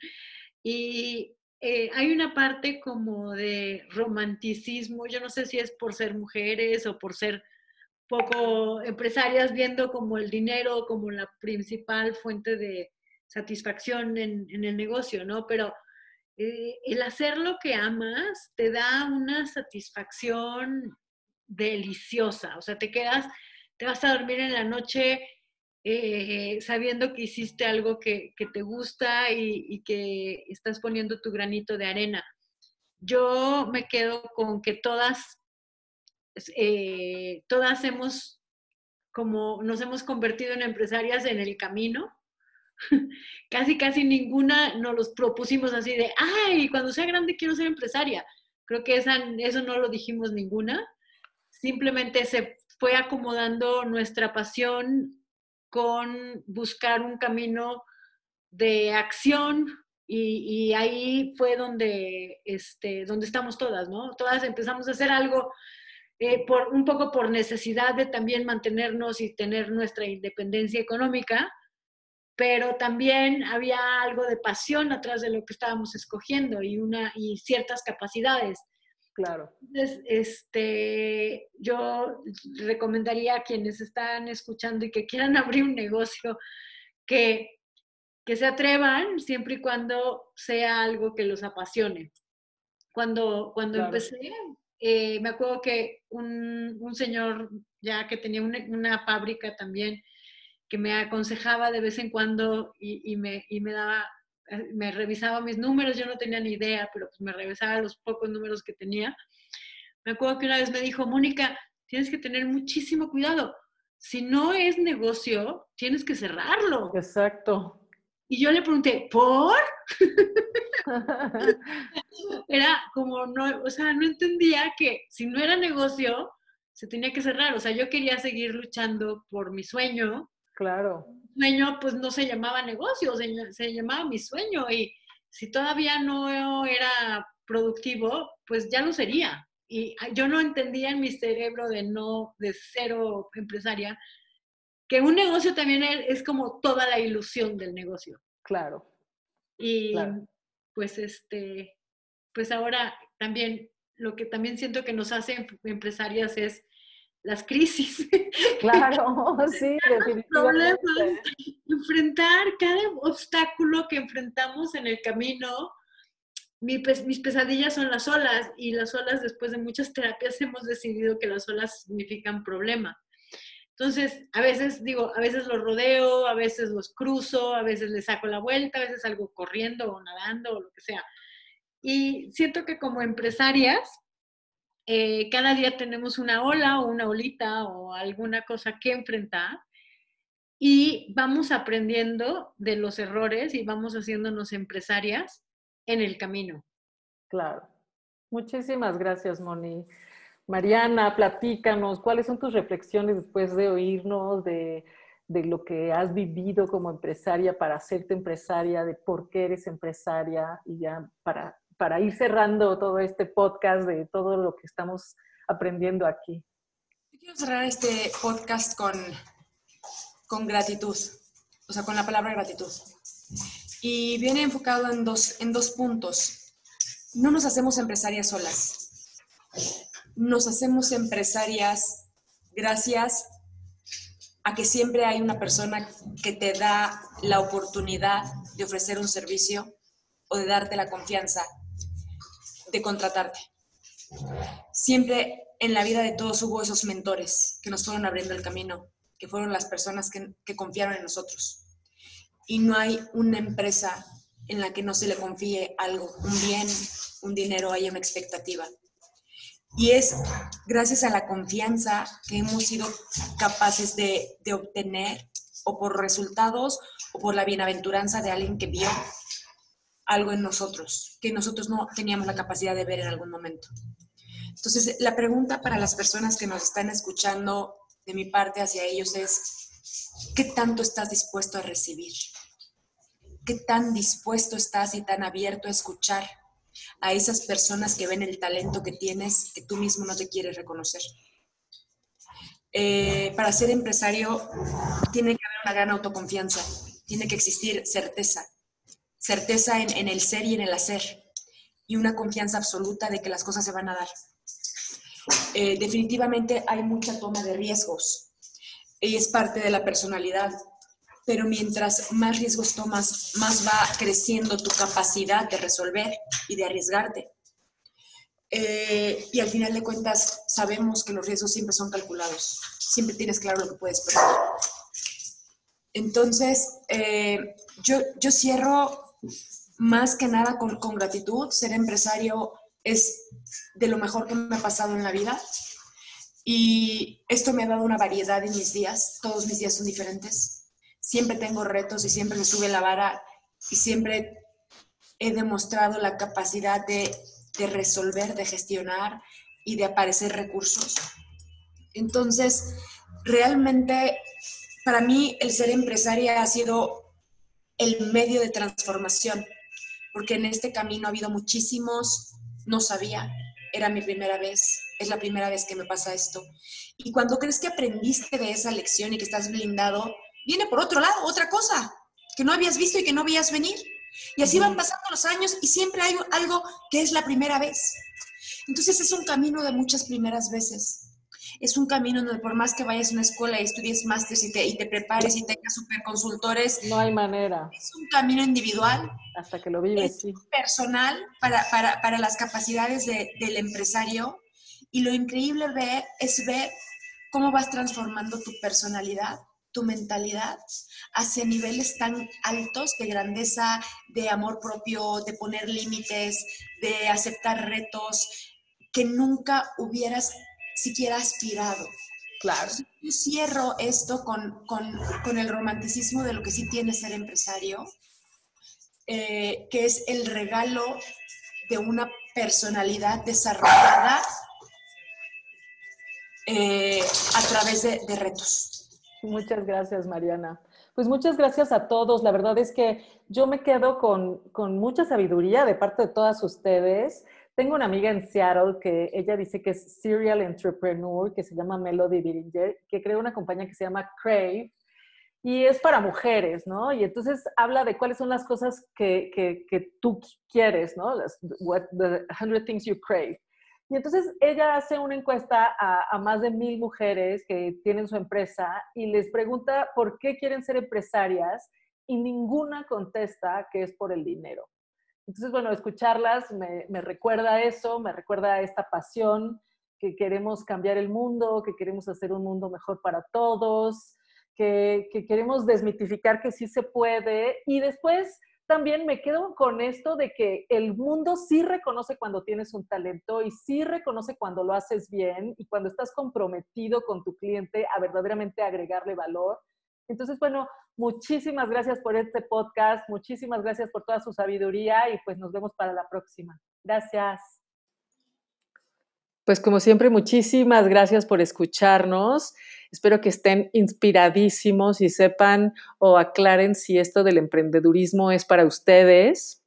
Speaker 6: y eh, hay una parte como de romanticismo, yo no sé si es por ser mujeres o por ser poco empresarias viendo como el dinero como la principal fuente de satisfacción en, en el negocio, ¿no? Pero eh, el hacer lo que amas te da una satisfacción deliciosa, o sea, te quedas, te vas a dormir en la noche eh, sabiendo que hiciste algo que, te gusta y, que estás poniendo tu granito de arena. Yo me quedo con que todas, eh, todas hemos, como nos hemos convertido en empresarias en el camino casi, casi ninguna nos los propusimos así de, ay, cuando sea grande quiero ser empresaria. Creo que esa, eso no lo dijimos ninguna. Simplemente se fue acomodando nuestra pasión con buscar un camino de acción y, ahí fue donde, este, donde estamos todas, ¿no? Todas empezamos a hacer algo eh, por, un poco por necesidad de también mantenernos y tener nuestra independencia económica, pero también había algo de pasión atrás de lo que estábamos escogiendo y, una, y ciertas capacidades.
Speaker 1: Claro.
Speaker 6: Entonces, este, yo recomendaría a quienes están escuchando y que quieran abrir un negocio que, que se atrevan siempre y cuando sea algo que los apasione. Cuando, cuando empecé, eh, me acuerdo que un, un, señor ya que tenía una, una fábrica también, que me aconsejaba de vez en cuando y, me, me daba, eh, me revisaba mis números, yo no tenía ni idea, pero pues me revisaba los pocos números que tenía. Me acuerdo que una vez me dijo, Mónica, tienes que tener muchísimo cuidado. Si no es negocio, tienes que cerrarlo.
Speaker 1: Exacto.
Speaker 6: Y yo le pregunté, ¿por? era como, no, o sea, no entendía que si no era negocio, se tenía que cerrar. O sea, yo quería seguir luchando por mi sueño,
Speaker 1: Claro.
Speaker 6: Sueño, pues no se llamaba negocio, se, llamaba mi sueño y si todavía no era productivo, pues ya lo sería. Y yo no entendía en mi cerebro de no, de cero empresaria, que un negocio también es, como toda la ilusión del negocio.
Speaker 1: Claro.
Speaker 6: Y, pues este, pues ahora también lo que también siento que nos hace empresarias es las crisis.
Speaker 1: Claro, sí, definitivamente.
Speaker 6: enfrentar cada obstáculo que enfrentamos en el camino. mis pesadillas son las olas y las olas después de muchas terapias hemos decidido que las olas significan problema. Entonces, a veces digo, a veces los rodeo, a veces los cruzo, a veces les saco la vuelta, a veces salgo corriendo o nadando o lo que sea. Y siento que como empresarias, eh, cada día tenemos una ola o una olita o alguna cosa que enfrentar y vamos aprendiendo de los errores y vamos haciéndonos empresarias en el camino.
Speaker 1: Claro. Muchísimas gracias, Moni. Mariana, platícanos, ¿cuáles son tus reflexiones después de oírnos, de, de, lo que has vivido como empresaria para hacerte empresaria, de por qué eres empresaria y ya para para ir cerrando todo este podcast de todo lo que estamos aprendiendo aquí.
Speaker 4: Yo quiero cerrar este podcast con, con gratitud, o sea, con la palabra gratitud. Y viene enfocado en dos, en dos puntos. No nos hacemos empresarias solas. Nos hacemos empresarias gracias a que siempre hay una persona que te da la oportunidad de ofrecer un servicio o de darte la confianza de contratarte. Siempre en la vida de todos hubo esos mentores que nos fueron abriendo el camino, que fueron las personas que, que confiaron en nosotros. Y no hay una empresa en la que no se le confíe algo, un bien, un dinero, hay una expectativa. Y es gracias a la confianza que hemos sido capaces de, de, obtener o por resultados o por la bienaventuranza de alguien que vio algo en nosotros que nosotros no teníamos la capacidad de ver en algún momento. Entonces, la pregunta para las personas que nos están escuchando de mi parte hacia ellos es, ¿qué tanto estás dispuesto a recibir? ¿Qué tan dispuesto estás y tan abierto a escuchar a esas personas que ven el talento que tienes que tú mismo no te quieres reconocer? Eh, para ser empresario tiene que haber una gran autoconfianza, tiene que existir certeza, certeza en, el ser y en el hacer y una confianza absoluta de que las cosas se van a dar. Eh, definitivamente hay mucha toma de riesgos y es parte de la personalidad, pero mientras más riesgos tomas, más va creciendo tu capacidad de resolver y de arriesgarte. Eh, y al final de cuentas sabemos que los riesgos siempre son calculados, siempre tienes claro lo que puedes perder. Entonces, eh, yo, yo cierro más que nada con, gratitud. Ser empresario es de lo mejor que me ha pasado en la vida. Y esto me ha dado una variedad en mis días. Todos mis días son diferentes. Siempre tengo retos y siempre me sube la vara y siempre he demostrado la capacidad de, de resolver, de gestionar y de aparecer recursos. Entonces, realmente para mí el ser empresaria ha sido el medio de transformación, porque en este camino ha habido muchísimos, no sabía, era mi primera vez, es la primera vez que me pasa esto. Y cuando crees que aprendiste de esa lección y que estás blindado, viene por otro lado otra cosa que no habías visto y que no veías venir. Y así van pasando los años y siempre hay algo que es la primera vez. Entonces es un camino de muchas primeras veces es un camino donde por más que vayas a una escuela y estudies másteres y te, y te prepares y tengas superconsultores,
Speaker 1: no hay manera.
Speaker 4: Es un camino individual.
Speaker 1: Hasta que lo vives,
Speaker 4: es personal para, para, para las capacidades de, del empresario. Y lo increíble ver, es ver cómo vas transformando tu personalidad, tu mentalidad hacia niveles tan altos de grandeza, de amor propio, de poner límites, de aceptar retos que nunca hubieras siquiera aspirado.
Speaker 1: Claro.
Speaker 4: Yo cierro esto con, el romanticismo de lo que sí tiene ser empresario, eh, que es el regalo de una personalidad desarrollada eh, a través de, retos.
Speaker 1: Muchas gracias, Mariana. Pues muchas gracias a todos. La verdad es que yo me quedo con, con mucha sabiduría de parte de todas ustedes. Tengo una amiga en Seattle que ella dice que es serial entrepreneur, que se llama Melody Biringer, que creó una compañía que se llama Crave. y es para mujeres, ¿no? Y entonces habla de cuáles son las cosas que, que, tú quieres, ¿no? Las, the 100 things you crave. Y entonces ella hace una encuesta a, más de mil mujeres que tienen su empresa y les pregunta por qué quieren ser empresarias y ninguna contesta que es por el dinero. Entonces, bueno, escucharlas me, recuerda eso, me recuerda esta pasión que queremos cambiar el mundo, que queremos hacer un mundo mejor para todos, que, queremos desmitificar que sí se puede. Y después también me quedo con esto de que el mundo sí reconoce cuando tienes un talento y sí reconoce cuando lo haces bien y cuando estás comprometido con tu cliente a verdaderamente agregarle valor. Entonces, bueno, muchísimas gracias por este podcast, muchísimas gracias por toda su sabiduría y pues nos vemos para la próxima. Gracias. Pues como siempre, muchísimas gracias por escucharnos. Espero que estén inspiradísimos y sepan o aclaren si esto del emprendedurismo es para ustedes.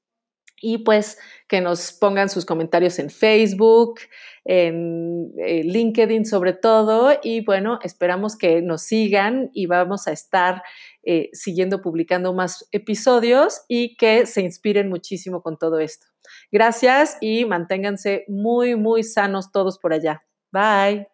Speaker 1: Y pues que nos pongan sus comentarios en Facebook, en eh, LinkedIn sobre todo. Y bueno, esperamos que nos sigan y vamos a estar eh, siguiendo publicando más episodios y que se inspiren muchísimo con todo esto. Gracias y manténganse muy, muy sanos todos por allá. Bye.